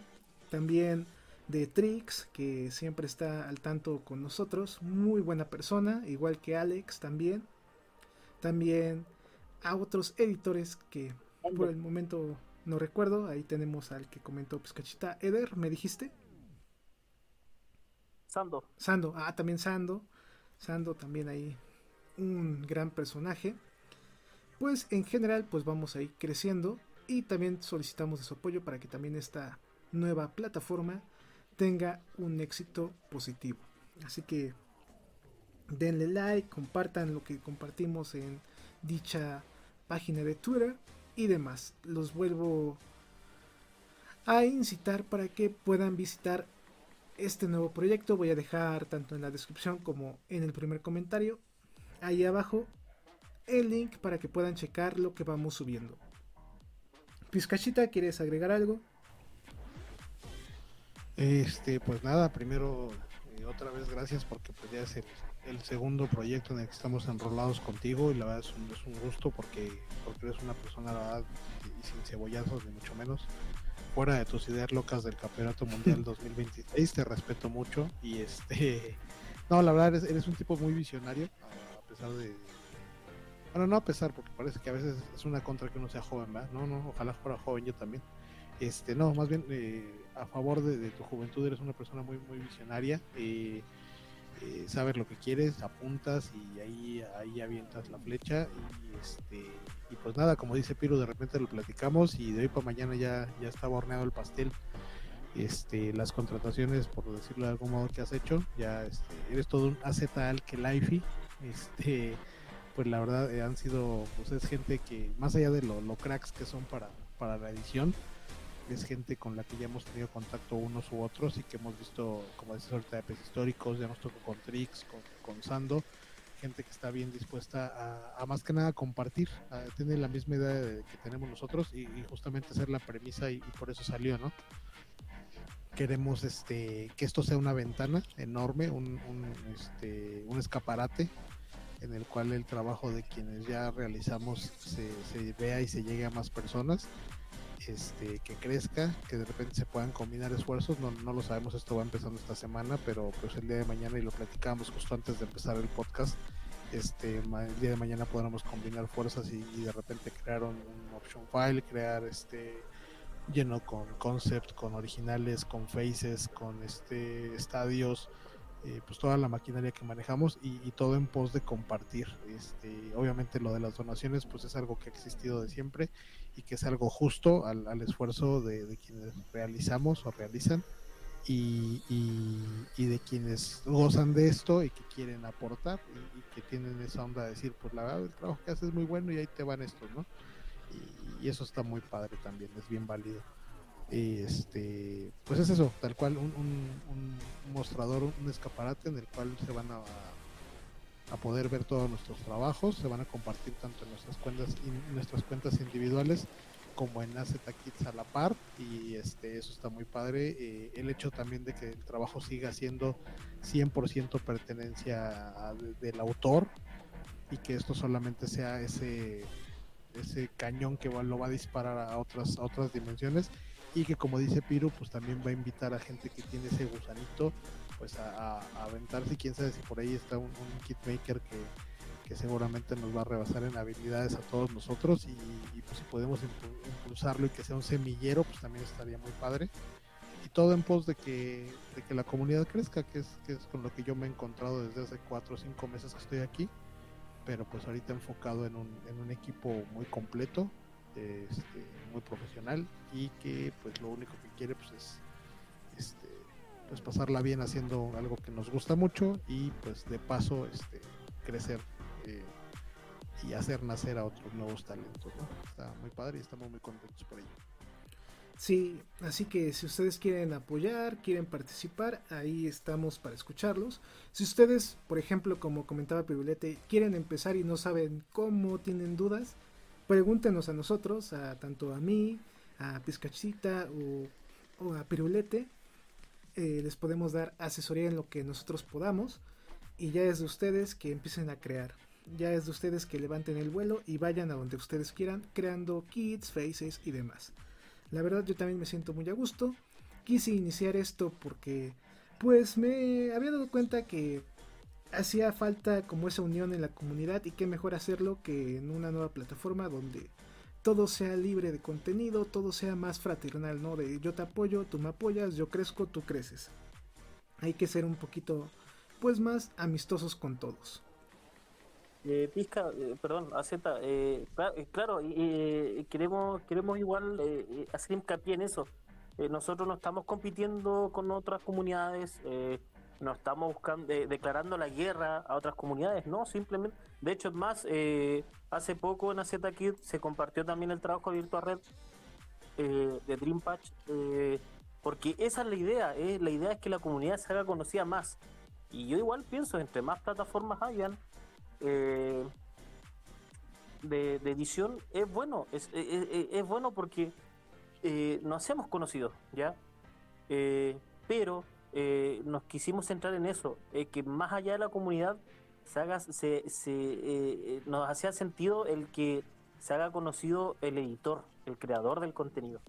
También de Trix que siempre está al tanto con nosotros. Muy buena persona, igual que Alex también también a otros editores que por el momento no recuerdo. Ahí tenemos al que comentó Pescachita. Eder, ¿me dijiste? Sando. Sando, ah, también Sando. Sando también ahí un gran personaje. Pues en general pues vamos a ir creciendo y también solicitamos su apoyo para que también esta nueva plataforma tenga un éxito positivo. Así que denle like, compartan lo que compartimos en dicha página de Twitter y demás. Los vuelvo a incitar para que puedan visitar este nuevo proyecto. Voy a dejar tanto en la descripción como en el primer comentario ahí abajo el link para que puedan checar lo que vamos subiendo. Pizcachita, ¿quieres agregar algo? Este, pues nada, primero eh, otra vez gracias porque pues ya es el segundo proyecto en el que estamos enrolados contigo y la verdad es un, gusto porque, porque eres una persona, y sin cebollazos ni mucho menos, fuera de tus ideas locas del Campeonato Mundial 2026, te respeto mucho y este, no, la verdad eres, un tipo muy visionario, a pesar de, bueno, no a pesar, porque parece que a veces es una contra que uno sea joven, ¿verdad? No, no, ojalá fuera joven yo también. Este, no, más bien eh, a favor de, de, tu juventud, eres una persona muy, muy visionaria. Eh, eh, sabes lo que quieres, apuntas y ahí, ahí avientas la flecha y este y pues nada, como dice Piro, de repente lo platicamos y de hoy para mañana ya, ya estaba horneado el pastel. Este, las contrataciones, por decirlo de algún modo, que has hecho, ya este, eres todo un AZ que Lifey, este, pues la verdad eh, han sido, pues es gente que, más allá de lo, lo cracks que son para, para la edición, es gente con la que ya hemos tenido contacto unos u otros y que hemos visto, como dices ahorita, de históricos, ya nos tocó con Trix, con, Sando, gente que está bien dispuesta a, más que nada compartir, a tener la misma idea que tenemos nosotros y, justamente ser la premisa y, por eso salió, ¿no? Queremos este que esto sea una ventana enorme, un, un, este, un escaparate en el cual el trabajo de quienes ya realizamos se, se vea y se llegue a más personas este, que crezca, que de repente se puedan combinar esfuerzos, no, no lo sabemos, esto va empezando esta semana, pero pues el día de mañana y lo platicamos justo antes de empezar el podcast, este, el día de mañana podremos combinar fuerzas y, de repente crear un, option file, crear este lleno con concept, con originales, con faces, con este estadios, eh, pues toda la maquinaria que manejamos y, todo en pos de compartir. Este, obviamente lo de las donaciones pues es algo que ha existido de siempre y que es algo justo al, esfuerzo de, quienes realizamos o realizan y, y, de quienes gozan de esto y que quieren aportar y, que tienen esa onda de decir pues la verdad el trabajo que haces es muy bueno y ahí te van estos, ¿no? Y, eso está muy padre también, es bien válido este pues es eso tal cual un, mostrador un escaparate en el cual se van a, a, poder ver todos nuestros trabajos se van a compartir tanto en nuestras cuentas nuestras cuentas individuales como en AZ Kits a la par y este eso está muy padre eh, el hecho también de que el trabajo siga siendo 100% pertenencia del autor y que esto solamente sea ese ese cañón que lo va a disparar a otras a otras dimensiones y que como dice Piro, pues también va a invitar a gente que tiene ese gusanito, pues a, aventarse, quién sabe si por ahí está un, kit maker que, seguramente nos va a rebasar en habilidades a todos nosotros y, pues si podemos impulsarlo y que sea un semillero, pues también estaría muy padre. Y todo en pos de que, de que la comunidad crezca, que es, que es con lo que yo me he encontrado desde hace cuatro o cinco meses que estoy aquí, pero pues ahorita enfocado en un, en un equipo muy completo, este, muy profesional y que pues lo único que quiere pues es este, pues pasarla bien haciendo algo que nos gusta mucho y pues de paso este, crecer eh, y hacer nacer a otros nuevos talentos. Está muy padre y estamos muy contentos por ello. Sí, así que si ustedes quieren apoyar, quieren participar, ahí estamos para escucharlos. Si ustedes, por ejemplo, como comentaba Pirulete, quieren empezar y no saben cómo, tienen dudas, pregúntenos a nosotros, a tanto a mí, a Pizcachita o, a Pirulete. Eh, les podemos dar asesoría en lo que nosotros podamos y ya es de ustedes que empiecen a crear. Ya es de ustedes que levanten el vuelo y vayan a donde ustedes quieran, creando kits, faces y demás. La verdad yo también me siento muy a gusto. Quise iniciar esto porque pues me había dado cuenta que hacía falta como esa unión en la comunidad y qué mejor hacerlo que en una nueva plataforma donde todo sea libre de contenido, todo sea más fraternal, ¿no? De yo te apoyo, tú me apoyas, yo crezco, tú creces. Hay que ser un poquito pues más amistosos con todos. Eh, Pizca, eh, perdón, Aceta, eh, eh, claro, eh, queremos queremos igual hacer hincapié en eso. nosotros no estamos compitiendo con otras comunidades, no estamos buscando declarando la guerra a otras comunidades, no, simplemente, de hecho es más, hace poco en Kid se compartió también el trabajo de Virtual Red de Dream Patch, porque esa es la idea, la idea es que la comunidad se haga conocida más. Y yo igual pienso, entre más plataformas hayan, eh, de, edición es bueno, es, es, bueno porque eh, nos hemos conocido, ¿ya? Eh, nos quisimos centrar en eso, que más allá de la comunidad se haga, se, se nos hacía sentido el que se haga conocido el editor, el creador del contenido.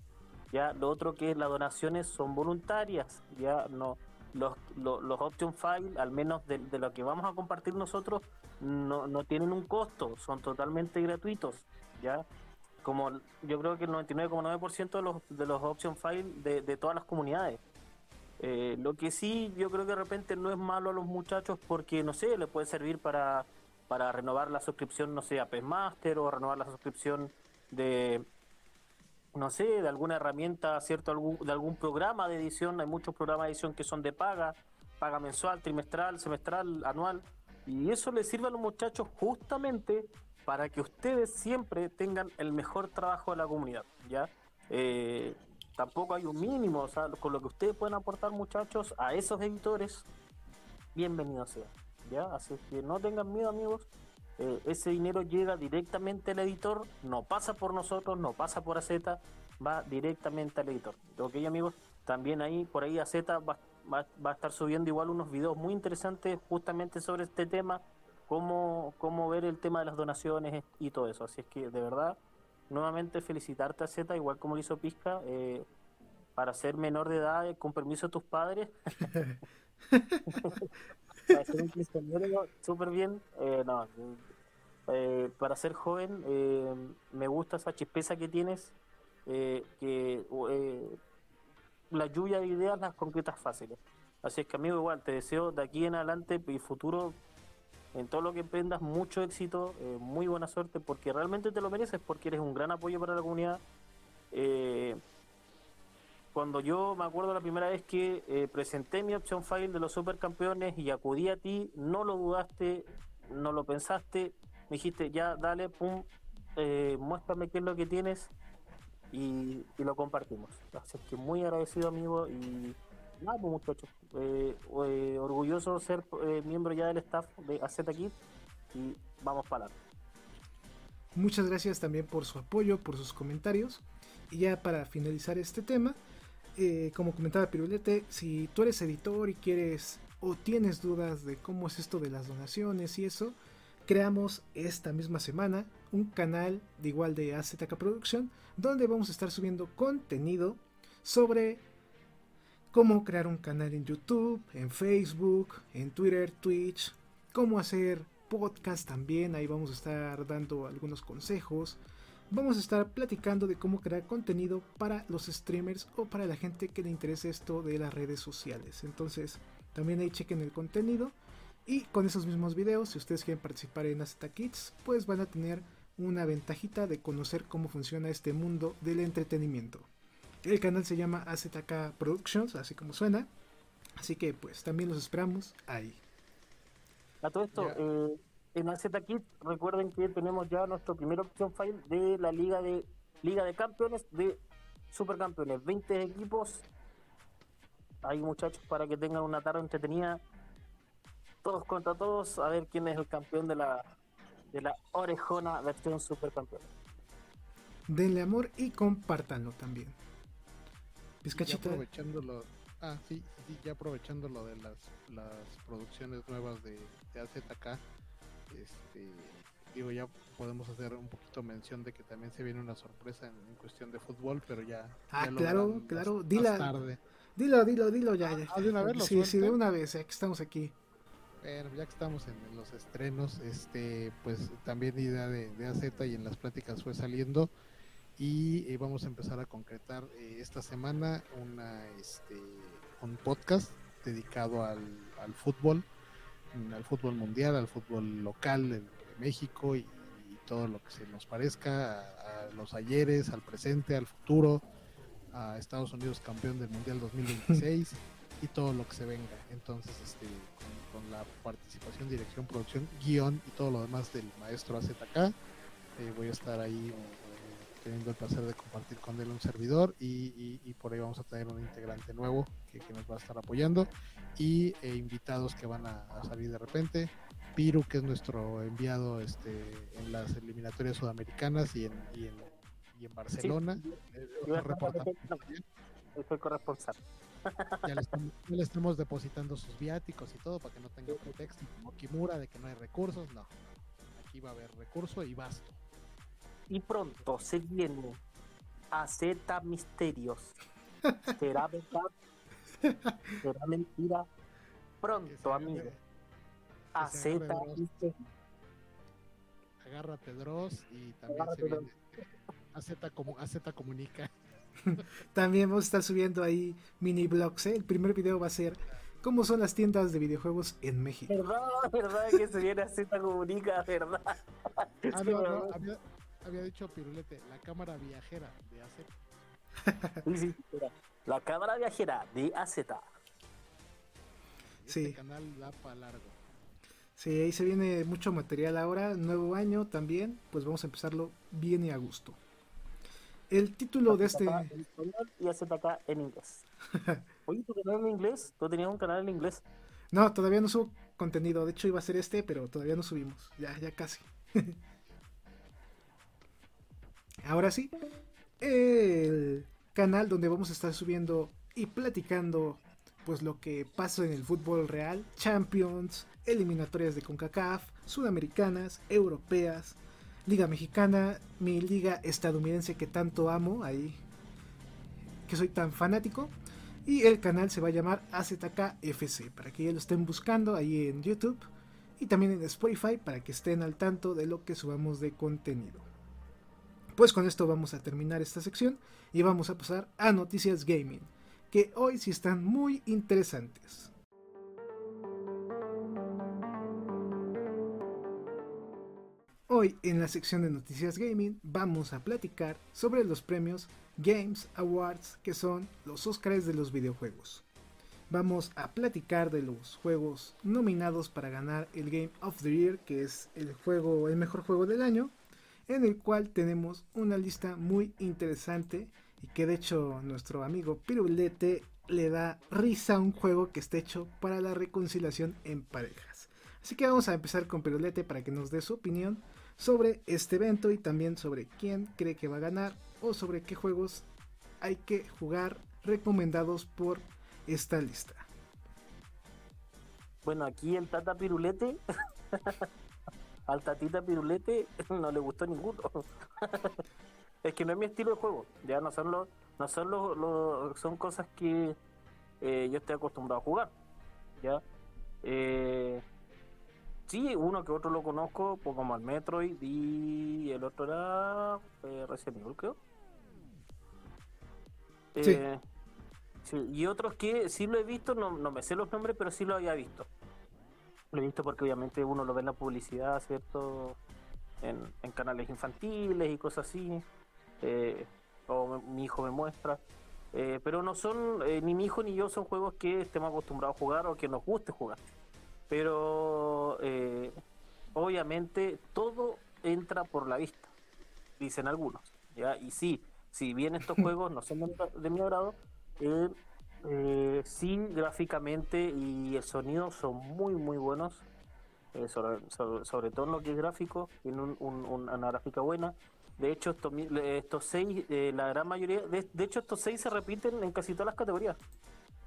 Ya, lo otro que las donaciones son voluntarias, ya no los, los, los option file, al menos de, de, lo que vamos a compartir nosotros, no, no tienen un costo, son totalmente gratuitos, ¿ya? Como yo creo que el 99,9% de los, de los option files de, de todas las comunidades. Eh, lo que sí, yo creo que de repente no es malo a los muchachos porque, no sé, le puede servir para, para renovar la suscripción, no sé, a Master o renovar la suscripción de, no sé, de alguna herramienta, cierto, de algún programa de edición. Hay muchos programas de edición que son de paga, paga mensual, trimestral, semestral, anual. Y eso le sirve a los muchachos justamente para que ustedes siempre tengan el mejor trabajo de la comunidad, ¿ya? Eh, tampoco hay un mínimo, o sea, con lo que ustedes pueden aportar, muchachos, a esos editores, bienvenido sea, ¿ya? Así que no tengan miedo, amigos, eh, ese dinero llega directamente al editor, no pasa por nosotros, no pasa por AZ, va directamente al editor. Ok, amigos, también ahí, por ahí AZ va va, a estar subiendo igual unos videos muy interesantes justamente sobre este tema, cómo, cómo ver el tema de las donaciones y todo eso. Así es que de verdad, nuevamente felicitarte a Z, igual como lo hizo Pisca, eh, para ser menor de edad, eh, con permiso de tus padres. para ser un súper bien. Eh, no, para ser joven, me gusta esa chispeza que tienes, que la lluvia de ideas las concretas fáciles. Así es que amigo, igual te deseo de aquí en adelante y futuro en todo lo que emprendas mucho éxito, eh, muy buena suerte, porque realmente te lo mereces, porque eres un gran apoyo para la comunidad. Eh, cuando yo me acuerdo la primera vez que eh, presenté mi opción file de los supercampeones y acudí a ti, no lo dudaste, no lo pensaste, me dijiste ya, dale, pum, muéstrame qué es lo que tienes y, lo compartimos. Así que muy agradecido, amigo, y nada, pues muchachos, eh, eh, orgulloso de ser eh, miembro ya del staff de AZ aquí y vamos para adelante. Muchas gracias también por su apoyo, por sus comentarios. Y ya para finalizar este tema, como comentaba Pirulete, si tú eres editor y quieres o tienes dudas de cómo es esto de las donaciones y eso, creamos esta misma semana un canal de igual de AZK Production donde vamos a estar subiendo contenido sobre cómo crear un canal en YouTube, en Facebook, en Twitter, Twitch, cómo hacer podcast también, ahí vamos a estar dando algunos consejos. Vamos a estar platicando de cómo crear contenido para los streamers o para la gente que le interese esto de las redes sociales. Entonces, también ahí chequen el contenido y con esos mismos videos, si ustedes quieren participar en AZ Kids, pues van a tener una ventajita de conocer cómo funciona este mundo del entretenimiento. El canal se llama AZK Productions, así como suena. Así que pues también los esperamos ahí. A todo esto, eh, en AZ Kids recuerden que tenemos ya nuestro primer option file de la Liga de Liga de Campeones de supercampeones, 20 equipos. Hay muchachos para que tengan una tarde entretenida. Todos contra todos, a ver quién es el campeón de la de la orejona versión supercampeón. Denle amor y compártanlo también. Ya Vizcachita. aprovechándolo, ah, sí, sí, ya aprovechando lo de las, las producciones nuevas de, de AZK, este, digo, ya podemos hacer un poquito mención de que también se viene una sorpresa en, en cuestión de fútbol, pero ya. Ah, ya lo claro, más- claro, más dila. tarde. Dilo, dilo, dilo ya. ya. Ah, de una vez lo sí, sí, de una vez, ya que estamos aquí. Bueno, ya que estamos en, en los estrenos, este, pues también idea de, de AZ y en las pláticas fue saliendo y eh, vamos a empezar a concretar eh, esta semana una, este, un podcast dedicado al, fútbol, mm, al fútbol mundial, al fútbol local de, México y, todo lo que se nos parezca, a, los ayeres, al presente, al futuro, a Estados Unidos campeón del Mundial 2026 y todo lo que se venga. Entonces, este, con, la participación, dirección, producción, guion y todo lo demás del maestro AZK, eh, voy a estar ahí teniendo el placer de compartir con él un servidor y, y- y por ahí vamos a tener un integrante nuevo que, que nos va a estar apoyando y eh, invitados que van a, a salir de repente. Piru, que es nuestro enviado este, en las eliminatorias sudamericanas y en, y en, en Barcelona. Eh, Yo fue corresponsal. ya le, estamos, ya le estamos depositando sus viáticos y todo para que no tenga pretexto como Kimura de que no hay recursos. No, aquí va a haber recurso y basto. Y pronto se viene a Z Misterios. ¿Será verdad? ¿Será mentira? Pronto, amigo. que A se agarre Z Dross. Misterios. Agárrate Dross y también se viene AZ, como, AZ Comunica. También vamos a estar subiendo ahí mini blogs. ¿eh? El primer video va a ser cómo son las tiendas de videojuegos en México. ¿Verdad? ¿Verdad que se viene a Z Comunica? ¿Verdad? Ah, Sí, no, no, ¿verdad? había, había dicho Pirulete, la cámara viajera de AZ. Sí, sí, mira. La cámara viajera de AZ. Este Sí. canal da para largo. Sí, ahí se viene mucho material ahora, nuevo año también, pues vamos a empezarlo bien y a gusto. El título de este... En español y AZK en inglés. Oye, ¿tu canal en inglés? ¿Tú tenías un canal en inglés? No, todavía no subo contenido, de hecho iba a ser este, pero todavía no subimos, ya, ya casi. Ahora sí, el canal donde vamos a estar subiendo y platicando pues lo que pasa en el fútbol real, Champions, eliminatorias de CONCACAF, sudamericanas, europeas, Liga Mexicana, mi liga estadounidense que tanto amo, ahí que soy tan fanático. Y el canal se va a llamar AZKFC, para que ya lo estén buscando ahí en YouTube y también en Spotify para que estén al tanto de lo que subamos de contenido. Pues con esto vamos a terminar esta sección y vamos a pasar a noticias gaming, que hoy sí están muy interesantes. Hoy en la sección de noticias gaming vamos a platicar sobre los premios Games Awards, que son los Oscars de los videojuegos. Vamos a platicar de los juegos nominados para ganar el Game of the Year, que es el juego, el mejor juego del año, en el cual tenemos una lista muy interesante y que de hecho nuestro amigo Pirulete le da risa a un juego que está hecho para la reconciliación en parejas. Así que vamos a empezar con Pirulete para que nos dé su opinión sobre este evento y también sobre quién cree que va a ganar o sobre qué juegos hay que jugar recomendados por esta lista. Bueno, aquí el Tata Pirulete, al Tatita Pirulete no le gustó ninguno. es que no es mi estilo de juego, ya no son los, no son los, los- son cosas que eh, yo estoy acostumbrado a jugar. Ya. Eh, sí, uno que otro lo conozco, pues como el Metroid y el otro era eh, Resident Evil, creo. Sí. Eh, Sí, y otros que sí lo he visto, no, no me sé los nombres, pero sí lo había visto. Lo he visto porque obviamente uno lo ve en la publicidad, ¿cierto? En, en canales infantiles y cosas así. eh, o mi hijo me muestra. eh, pero no son, eh, ni mi hijo ni yo son juegos que estemos acostumbrados a jugar o que nos guste jugar. Pero eh, obviamente todo entra por la vista, dicen algunos. ¿ya? Y sí, si bien estos juegos no son de, mi agrado, eh, eh, sí gráficamente y el sonido son muy muy buenos, eh, sobre, todo en lo que es gráfico, tiene una gráfica buena. De hecho, estos, estos seis, la gran mayoría, de, de, hecho estos seis se repiten en casi todas las categorías,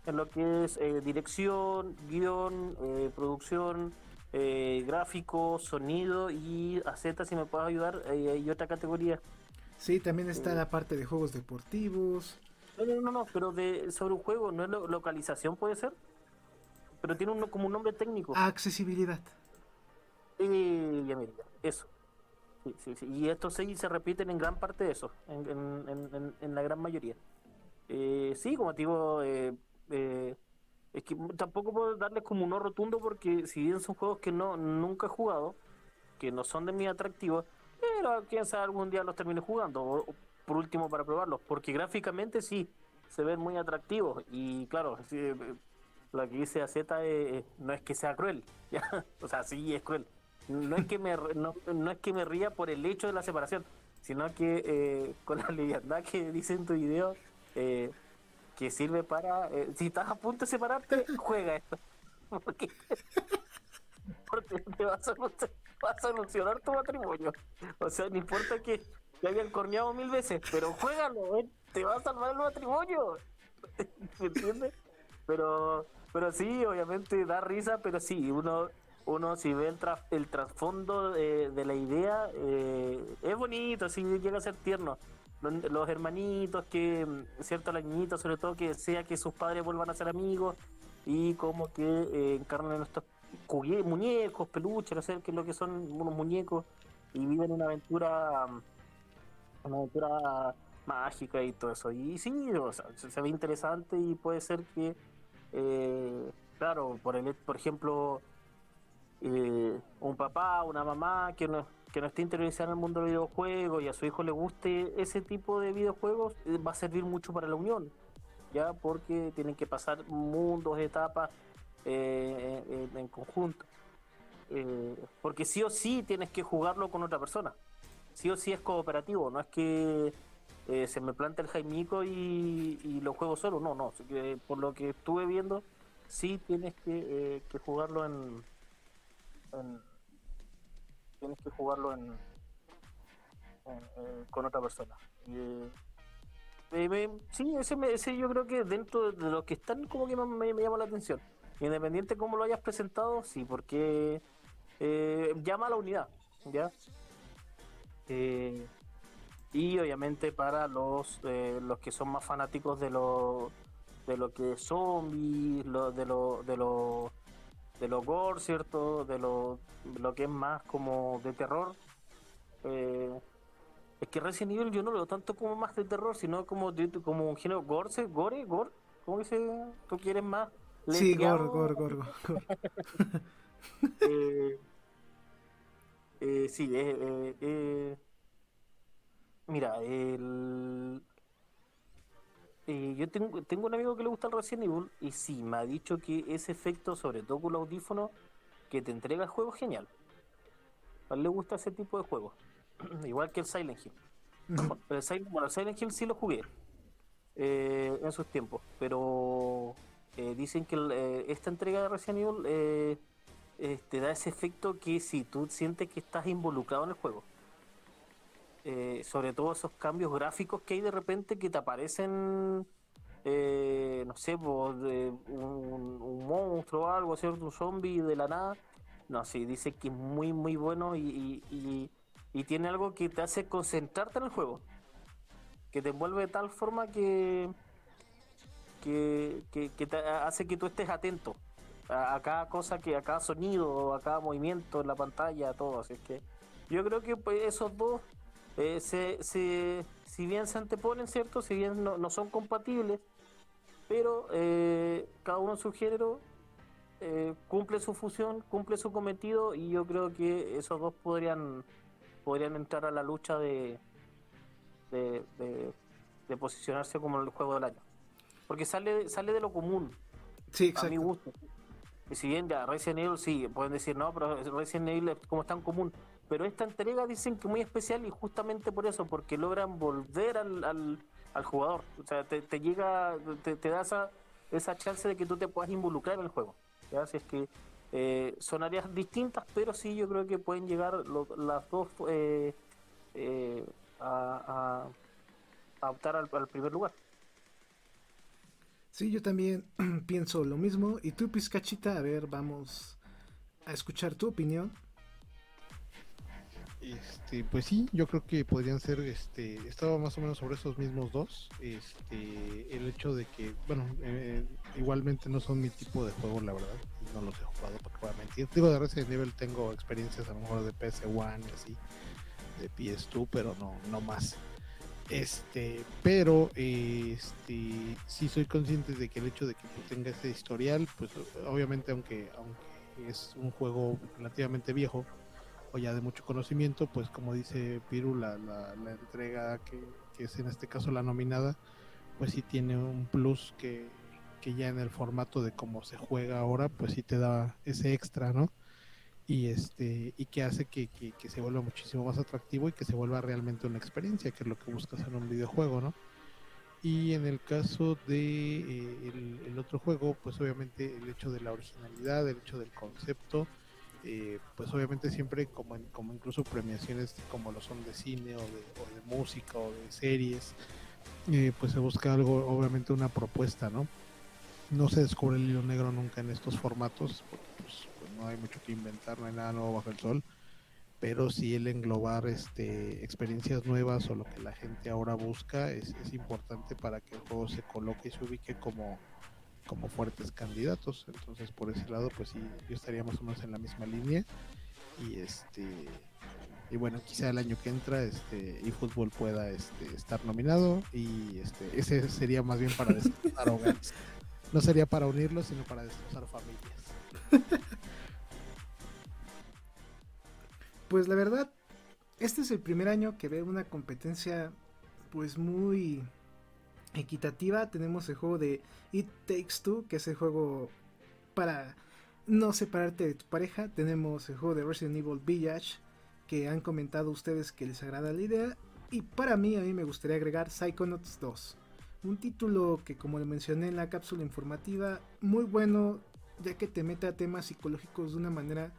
en lo que es dirección, guion, producción, gráfico, sonido y a Z si me puedes ayudar, hay otra categoría Sí, también está la parte de juegos deportivos. No, no, no, pero de, sobre un juego, ¿no es localización puede ser? Pero tiene un, como un nombre técnico. Accesibilidad. Eh, ya mira, eso. Sí, sí, sí. Y estos seis se repiten en gran parte de eso, en, en, en, la gran mayoría. Eh, sí, como digo, eh, eh, es que tampoco puedo darles como un no rotundo porque si bien son juegos que no nunca he jugado, que no son de mi atractivos, pero quién sabe algún día los termine jugando, por último para probarlos, porque gráficamente sí, se ven muy atractivos y claro, lo que dice AZ no es que sea cruel, o sea, sí es cruel. No es que me no, es que me ría por el hecho de la separación, sino que eh, con la liviandad que dice en tu video, eh, que sirve para, eh, si estás a punto de separarte, juega esto. Porque, te va a solucionar tu matrimonio. O sea, no importa que te hayan corneado mil veces, pero juégalo, ¿eh? te va a salvar el matrimonio. ¿Me entiendes? Pero, pero sí, obviamente da risa, pero sí, uno uno si ve el, el trasfondo de, la idea, eh, es bonito, sí llega a ser tierno. Los, hermanitos, que, cierto, la niñita, sobre todo, que sea que sus padres vuelvan a ser amigos y como que eh, encarnen estos muñecos, peluches, no sé qué es lo que son unos muñecos, y viven una aventura, una aventura mágica y todo eso. Y sí, se, ve interesante y puede ser que, eh, claro, por, el, por ejemplo, eh, un papá, una mamá que no, que no esté interesado en el mundo de los videojuegos y a su hijo le guste ese tipo de videojuegos, eh, va a servir mucho para la unión, ya porque tienen que pasar mundos, etapas en, conjunto. Porque sí o sí tienes que jugarlo con otra persona. Sí o sí es cooperativo, no es que eh, se me plante el Jaimico y, y, lo juego solo, no, no. por lo que estuve viendo, sí tienes que, que jugarlo en, Tienes que jugarlo en, con otra persona. sí, ese, ese yo creo que dentro de los que están como que me, me llama la atención. Independiente cómo lo hayas presentado, sí, porque eh, llama a la unidad, ¿ya? Eh, y obviamente para los eh, los que son más fanáticos de lo de lo que es zombies, lo, de lo de lo de lo gore, ¿cierto? De lo, lo que es más como de terror. es que Resident Evil yo no lo veo tanto como más de terror, sino como como un género gore, gore, gore, ¿cómo dice? ¿Tú quieres más? Sí, Gor, Gor, Gor, eh, eh, sí, eh, eh, mira, el, yo tengo, tengo un amigo que le gusta el Resident Evil y sí, me ha dicho que ese efecto, sobre todo con el audífono, que te entrega el juego genial. A él le gusta ese tipo de juegos. Igual que el Silent Hill. el Silent, bueno, el Silent Hill sí lo jugué en sus tiempos, pero eh, dicen que eh, esta entrega de Resident Evil eh, te da ese efecto que si tú sientes que estás involucrado en el juego. sobre todo esos cambios gráficos que hay de repente que te aparecen, no sé, un, monstruo o algo, ¿cierto? un zombie de la nada. No, sí, dice que es muy, muy bueno y, y tiene algo que te hace concentrarte en el juego. Que te envuelve de tal forma que, que, te hace que tú estés atento a, cada cosa, que a cada sonido, a cada movimiento en la pantalla, todo. Así que yo creo que pues, esos dos, eh, se, si bien se anteponen, ¿cierto? Si bien no, son compatibles, pero eh, cada uno en su género eh, cumple su función, cumple su cometido y yo creo que esos dos podrían podrían entrar a la lucha de, de posicionarse como el juego del año porque sale, sale de lo común. Sí, exacto. A mi gusto. Y si bien ya Resident Evil, sí, pueden decir, no, pero Resident Evil como es tan común. pero esta entrega dicen que muy especial y justamente por eso, porque logran volver al, al, jugador. O sea, te, llega, te, da esa, chance de que tú te puedas involucrar en el juego. Así es que eh, son áreas distintas, pero sí yo creo que pueden llegar las dos eh, eh, a, a, optar al, primer lugar. Sí, yo también pienso lo mismo. Y tú, Pizcachita, a ver, vamos a escuchar tu opinión. Este, pues sí, yo creo que podrían ser, este, estaba más o menos sobre esos mismos dos. Este, el hecho de que, bueno, eh, igualmente no son mi tipo de juego, la verdad, no los he jugado, porque voy a mentir. Digo, de Resident Evil tengo experiencias a lo mejor de PS1 y así, de PS2, pero no, no más. Este, pero este, sí soy consciente de que el hecho de que tenga ese historial, pues obviamente aunque, aunque es un juego relativamente viejo, ya de mucho conocimiento, pues como dice Piru, la, la, entrega que, es en este caso la nominada, pues sí tiene un plus que, ya en el formato de cómo se juega ahora, pues sí te da ese extra, ¿no? Y este y que hace que, se vuelva muchísimo más atractivo y que se vuelva realmente una experiencia, que es lo que buscas en un videojuego, ¿no? Y en el caso de eh, el, otro juego, pues obviamente el hecho de la originalidad, el hecho del concepto, eh, pues obviamente siempre como, como incluso premiaciones como lo son de cine o de, música o de series, eh, pues se busca algo, obviamente una propuesta, ¿no? No se descubre el hilo negro nunca en estos formatos, pues, no hay mucho que inventar, no hay nada nuevo bajo el sol, pero sí el englobar este, experiencias nuevas o lo que la gente ahora busca es, importante para que el juego se coloque y se ubique como como fuertes candidatos. Entonces, por ese lado, pues sí, yo estaría más o menos en la misma línea. Y este y bueno, quizá el año que entra este eFootball pueda este, estar nominado y este ese sería más bien para destrozar hogares. No sería para unirlos, sino para destrozar familias. Pues la verdad, este es el primer año que veo una competencia pues muy equitativa. Tenemos el juego de It Takes Two, que es el juego para no separarte de tu pareja. Tenemos el juego de Resident Evil Village, que han comentado ustedes que les agrada la idea. Y para mí, a mí me gustaría agregar Psychonauts 2. Un título que, como le mencioné en la cápsula informativa, muy bueno, ya que te mete a temas psicológicos de una manera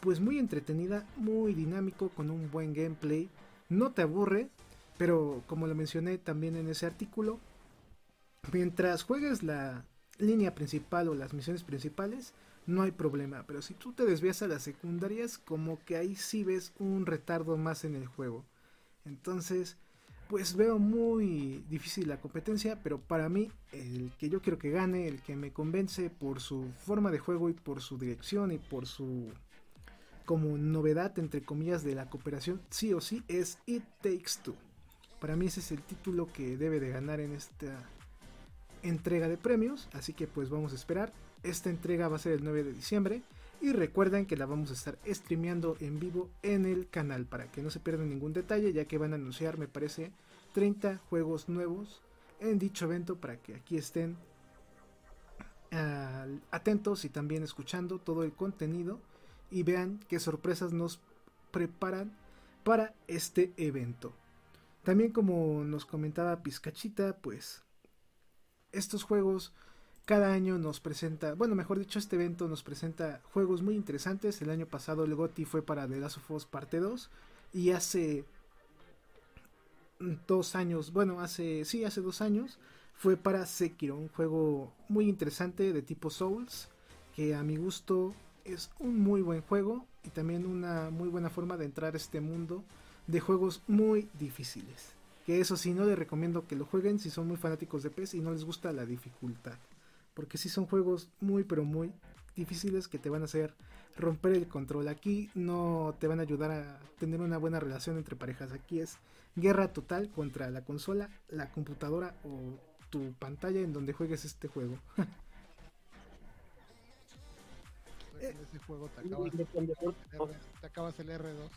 pues muy entretenida, muy dinámico, con un buen gameplay. No te aburre, pero como lo mencioné también en ese artículo, Mientras juegues la línea principal o las misiones principales, no hay problema. Pero si tú te desvías a las secundarias, como que ahí sí ves un retardo más en el juego. Entonces, pues veo muy difícil la competencia, pero para mí el que yo quiero que gane, el que me convence por su forma de juego y por su dirección y por su como novedad entre comillas de la cooperación, sí o sí es It Takes Two. Para mí ese es el título que debe de ganar en esta entrega de premios, así que pues vamos a esperar. Esta entrega va a ser el 9 de diciembre y recuerden que la vamos a estar streameando en vivo en el canal para que no se pierdan ningún detalle, ya que van a anunciar, me parece, 30 juegos nuevos en dicho evento para que aquí estén atentos y también escuchando todo el contenido y vean qué sorpresas nos preparan para este evento. También como nos comentaba Pizcachita, pues estos juegos cada año nos presenta, bueno, mejor dicho, este evento nos presenta juegos muy interesantes. El año pasado el GOTI fue para The Last of Us Parte 2 y hace dos años, bueno, hace, sí, hace dos años fue para Sekiro, un juego muy interesante de tipo Souls, que a mi gusto es un muy buen juego y también una muy buena forma de entrar a este mundo de juegos muy difíciles. Que eso sí, no les recomiendo que lo jueguen si son muy fanáticos de PES y no les gusta la dificultad. Porque sí son juegos muy, pero muy difíciles que te van a hacer romper el control. Aquí no te van a ayudar a tener una buena relación entre parejas. Aquí es guerra total contra la consola, la computadora o tu pantalla en donde juegues este juego. En ese juego te acabas, el R2.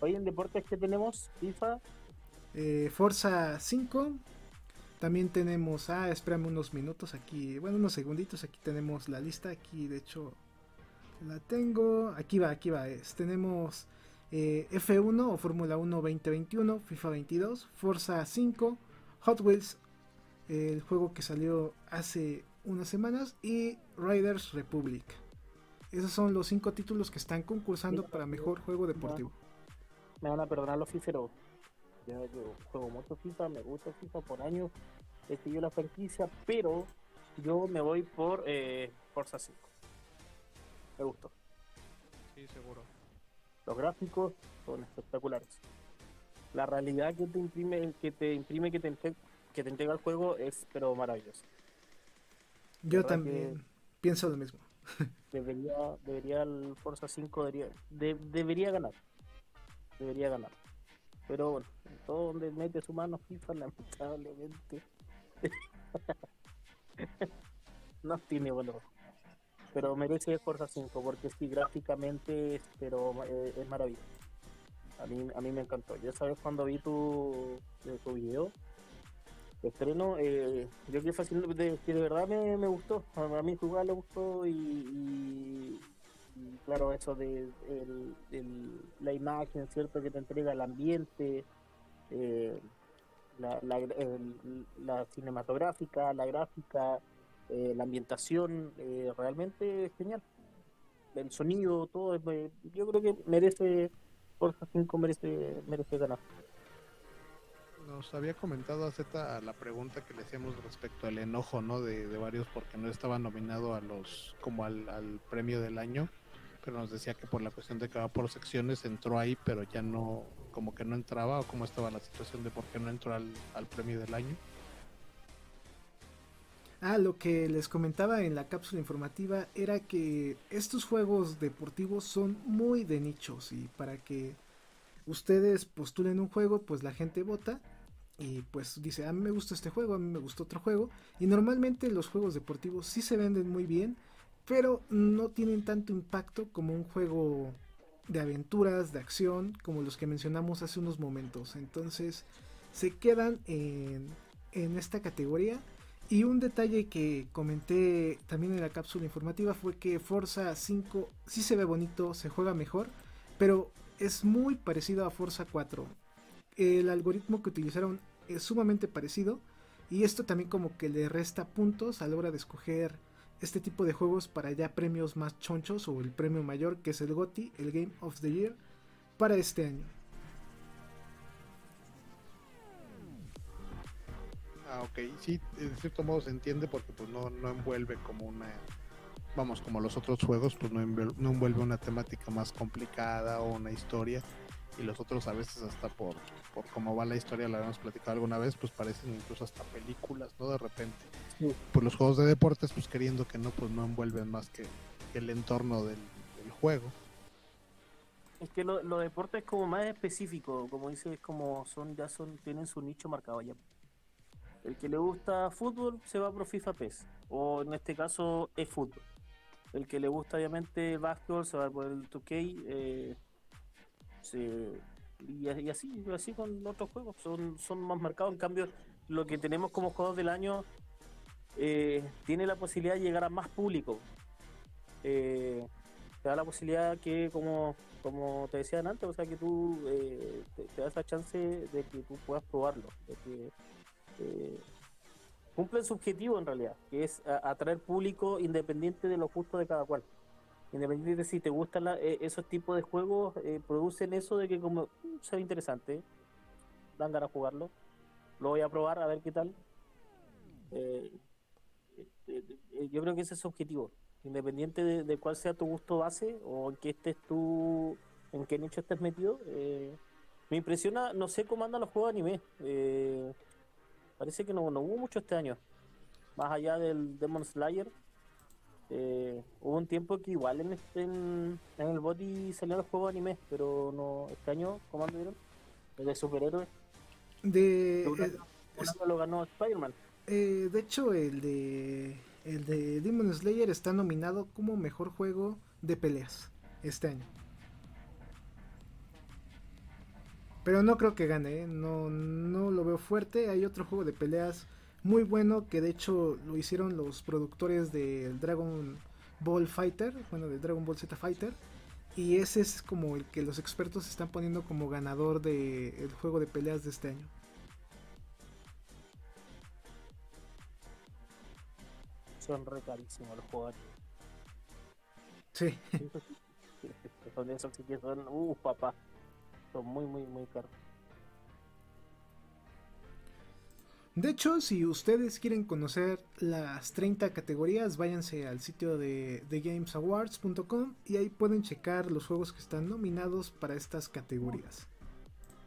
Hoy en deportes que tenemos, FIFA. Eh, Forza 5. También tenemos, ah, espérame unos minutos aquí, bueno, unos segunditos, aquí tenemos la lista, aquí de hecho La tengo. Aquí va, aquí va. tenemos eh, F1 o Fórmula 1 2021, FIFA 22, Forza 5, Hot Wheels, el juego que salió hace unas semanas, y Riders Republic. Esos son los cinco títulos que están concursando para mejor juego deportivo. Me van a perdonar los ficheros. Yo, yo juego mucho FIFA, me gusta FIFA por años, he seguido la franquicia, pero yo me voy por eh, Forza 5. Me gustó. Sí, seguro. Los gráficos son espectaculares. La realidad que te imprime, que te imprime, que te, que te entrega el juego es pero maravilloso. Yo también pienso lo mismo. Debería, debería el Forza 5 debería, debería ganar. Debería ganar. Pero bueno, todo donde mete su mano FIFA, lamentablemente. no tiene valor. Pero merece Forza 5 porque sí, gráficamente pero eh, es maravilloso. A mí, a mí me encantó. Ya sabes, cuando vi tu, tu video, estreno, eh, yo que fácil de, que de verdad me, me, gustó. A mí jugar le gustó y, claro, eso de la imagen, ¿cierto? Que te entrega el ambiente, eh, la, cinematográfica, la gráfica, eh, la ambientación, eh, realmente es genial. El sonido, todo, yo creo que merece, Forza 5 merece, merece ganar nos había comentado a Z la pregunta que le hacíamos respecto al enojo, ¿no? De, varios porque no estaba nominado a los como al, premio del año, pero nos decía que por la cuestión de que va por secciones entró ahí, pero ya no, como que no entraba o cómo estaba la situación de por qué no entró al, al premio del año. Ah, lo que les comentaba en la cápsula informativa era que estos juegos deportivos son muy de nichos y para que ustedes postulen un juego, pues la gente vota y pues dice, a mí me gusta este juego, a mí me gusta otro juego. Y normalmente los juegos deportivos sí se venden muy bien, pero no tienen tanto impacto como un juego de aventuras, de acción, como los que mencionamos hace unos momentos. Entonces se quedan en, en esta categoría. Y un detalle que comenté también en la cápsula informativa fue que Forza 5 sí se ve bonito, se juega mejor, pero es muy parecido a Forza 4. El algoritmo que utilizaron es sumamente parecido y esto también como que le resta puntos a la hora de escoger este tipo de juegos para ya premios más chonchos o el premio mayor que es el GOTY, el Game of the Year, para este año. Ah, ok, sí, de cierto modo se entiende porque pues no, no envuelve como una, vamos, como los otros juegos, pues no envuelve, no envuelve una temática más complicada o una historia y los otros a veces hasta por, por cómo va la historia, la habíamos platicado alguna vez, pues parecen incluso hasta películas, ¿no? De repente. Pues los juegos de deportes, pues queriendo que no, pues no envuelven más que, el entorno del, juego. Es que lo, los deportes es como más específico, como dices, como son, ya son, tienen su nicho marcado ya. El que le gusta fútbol se va por FIFA PES, o en este caso es fútbol. El que le gusta obviamente básquetbol se va por el 2K, eh, y, así, así con otros juegos, son, son más marcados. En cambio, lo que tenemos como juegos del año eh, tiene la posibilidad de llegar a más público. Eh, te da la posibilidad que, como, como te decía antes, o sea, que tú eh, te, da esa chance de que tú puedas probarlo, de que cumple su objetivo en realidad, que es atraer público independiente de los gustos de cada cual. Independiente de si te gustan eh, esos tipos de juegos, eh, producen eso de que como mm, se ve interesante, dan ganas de jugarlo. Lo voy a probar a ver qué tal. Eh, yo creo que ese es su objetivo. Independiente de, cuál sea tu gusto base o en qué estés tú, en qué nicho estés metido. me impresiona, no sé cómo andan los juegos de anime. parece que no, no hubo mucho este año. Más allá del Demon Slayer, eh, hubo un tiempo que igual en, este, en, el body salían los juegos de anime, pero no este año, ¿cómo anduvieron? El de superhéroes. De. Eh, lo ganó Spider-Man. Eh, de hecho, el de. El de Demon Slayer está nominado como mejor juego de peleas este año. Pero no creo que gane, no, no lo veo fuerte. Hay otro juego de peleas muy bueno que de hecho lo hicieron los productores de Dragon Ball Fighter, bueno, de Dragon Ball Z Fighter. Y ese es como el que los expertos están poniendo como ganador del juego de peleas de este año. Son re carísimos los juegos. Sí. son esos que son, uh, papá. Son muy, muy, muy caros. De hecho, si ustedes quieren conocer las 30 categorías, váyanse al sitio de thegamesawards.com y ahí pueden checar los juegos que están nominados para estas categorías.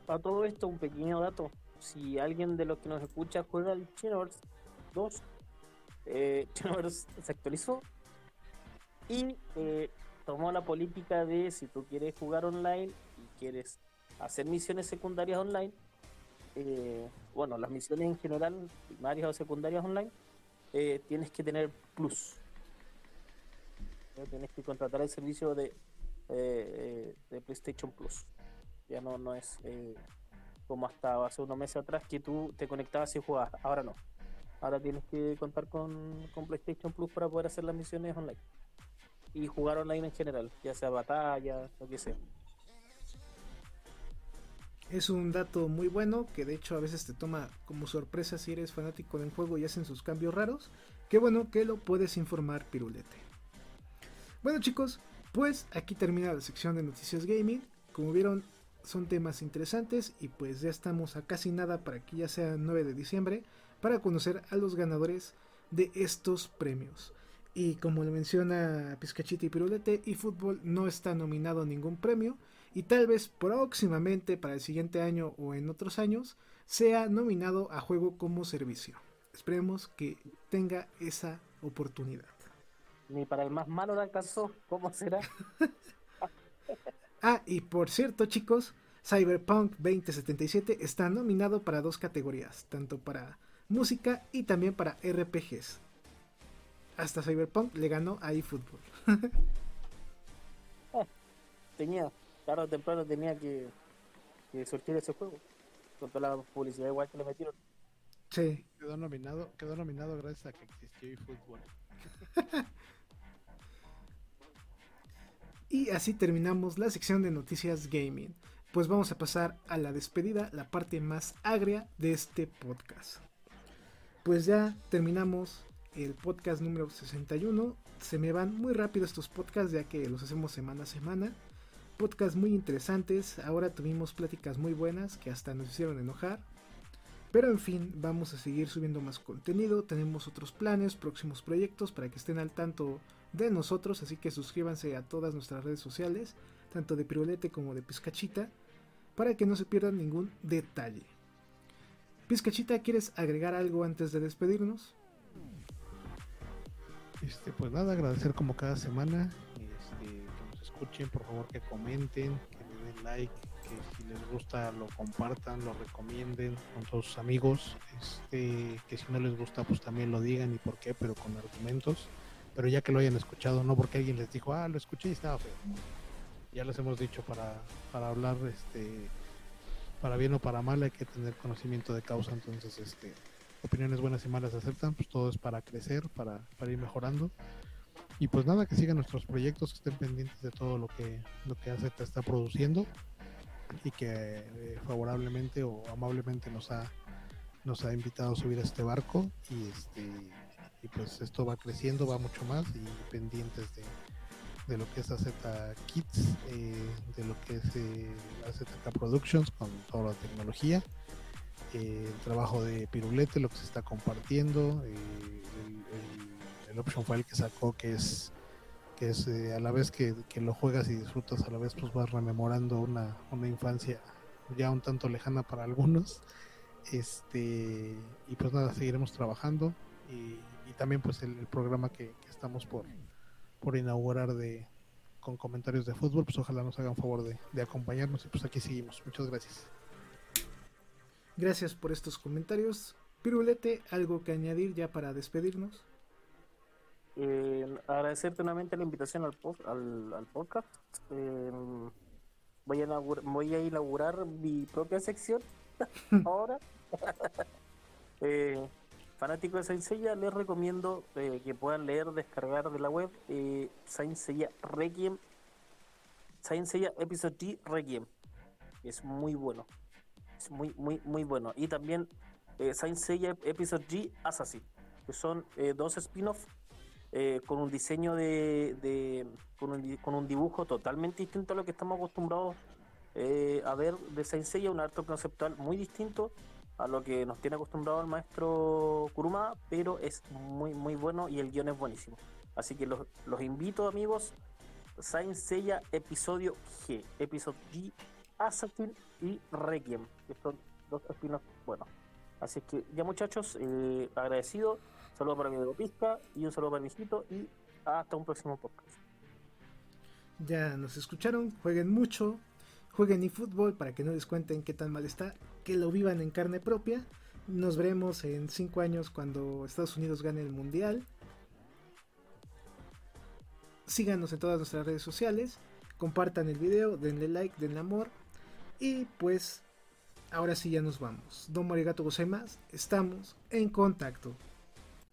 A todo esto, un pequeño dato. Si alguien de los que nos escucha juega el Xenoverse 2, eh, se actualizó y eh, tomó la política de si tú quieres jugar online y quieres hacer misiones secundarias online, eh, bueno, las misiones en general, primarias o secundarias online, eh, tienes que tener plus. Tienes que contratar el servicio de, eh, de PlayStation Plus. Ya no, no es como hasta hace unos meses atrás que tú te conectabas y jugabas. Ahora no. Ahora tienes que contar con, con PlayStation Plus para poder hacer las misiones online. Y jugar online en general, ya sea batalla, lo que sea. Es un dato muy bueno que de hecho a veces te toma como sorpresa si eres fanático del juego y hacen sus cambios raros. Qué bueno que lo puedes informar, Pirulete. Bueno chicos, pues aquí termina la sección de noticias gaming. Como vieron, son temas interesantes y pues ya estamos a casi nada para que ya sea 9 de diciembre para conocer a los ganadores de estos premios. Y como le menciona Pizcachita y Pirulete, eFootball no está nominado a ningún premio y tal vez próximamente para el siguiente año o en otros años sea nominado a juego como servicio. Esperemos que tenga esa oportunidad. Ni para el más malo la alcanzó, ¿cómo será? ah, y por cierto chicos, Cyberpunk 2077 está nominado para dos categorías, tanto para música y también para RPGs. Hasta Cyberpunk le ganó a eFootball. Ah, tenía tarde o temprano tenía que, que surtir ese juego. Con toda la publicidad igual que le metieron. Sí. Quedó nominado, quedó nominado gracias a que existió eFootball. y así terminamos la sección de noticias gaming. Pues vamos a pasar a la despedida, la parte más agria de este podcast. Pues ya terminamos el podcast número 61. Se me van muy rápido estos podcasts ya que los hacemos semana a semana podcasts muy interesantes. Ahora tuvimos pláticas muy buenas que hasta nos hicieron enojar. Pero en fin, vamos a seguir subiendo más contenido. Tenemos otros planes, próximos proyectos para que estén al tanto de nosotros. Así que suscríbanse a todas nuestras redes sociales, tanto de Pirulete como de Pizcachita, para que no se pierdan ningún detalle. Pizcachita, ¿quieres agregar algo antes de despedirnos? Este, pues nada, agradecer como cada semana escuchen, por favor que comenten, que le den like, que si les gusta lo compartan, lo recomienden con todos sus amigos, este, que si no les gusta pues también lo digan y por qué, pero con argumentos, pero ya que lo hayan escuchado, no porque alguien les dijo, ah, lo escuché y estaba feo. Ya les hemos dicho para, para hablar, este, para bien o para mal hay que tener conocimiento de causa, entonces, este, opiniones buenas y malas aceptan, pues todo es para crecer, para, para ir mejorando. Y pues nada, que sigan nuestros proyectos, que estén pendientes de todo lo que, lo que está produciendo y que eh, favorablemente o amablemente nos ha, nos ha invitado a subir a este barco y este y pues esto va creciendo, va mucho más y pendientes de, lo que es AZ Kits, eh, de lo que es eh, AZK Productions con toda la tecnología, eh, el trabajo de Pirulete, lo que se está compartiendo, el option file que sacó que es que es eh, a la vez que, lo juegas y disfrutas a la vez pues vas rememorando una, una infancia ya un tanto lejana para algunos. Este y pues nada seguiremos trabajando. Y, también pues el, programa que, estamos por por inaugurar de con comentarios de fútbol pues ojalá nos hagan favor de, de acompañarnos. Y pues aquí seguimos. Muchas gracias. Gracias por estos comentarios. Pirulete algo que añadir ya para despedirnos eh, agradecerte nuevamente la invitación al, al, podcast. Eh, voy, a voy a inaugurar mi propia sección ahora. eh, fanáticos de Saint Seiya, les recomiendo eh, que puedan leer, descargar de la web eh, Saint Seiya Requiem, Saint Seiya Episode G Requiem. Es muy bueno, es muy, muy, muy bueno. Y también eh, Saint Seiya Episode G Assassin, que son eh, dos spin-offs eh, con un diseño de, de- con, un, con un dibujo totalmente distinto a lo que estamos acostumbrados eh, a ver de Saint Seiya, un arte conceptual muy distinto a lo que nos tiene acostumbrado el maestro Kuruma, pero es muy muy bueno y el guion es buenísimo. Así que los, los invito amigos, Saint Seiya episodio G, episodio G, Assassin y Requiem, que son dos spin-offs buenos. Así que ya muchachos, eh, agradecido, saludo para mi amigo Pizca y un saludo para mi hijito y hasta un próximo podcast. Ya nos escucharon, jueguen mucho, jueguen eFootball para que no les cuenten qué tan mal está, que lo vivan en carne propia. Nos veremos en 5 años cuando Estados Unidos gane el Mundial. Síganos en todas nuestras redes sociales, compartan el video, denle like, denle amor. Y pues, ahora sí ya nos vamos. Don Morigato Gozaimas, estamos en contacto.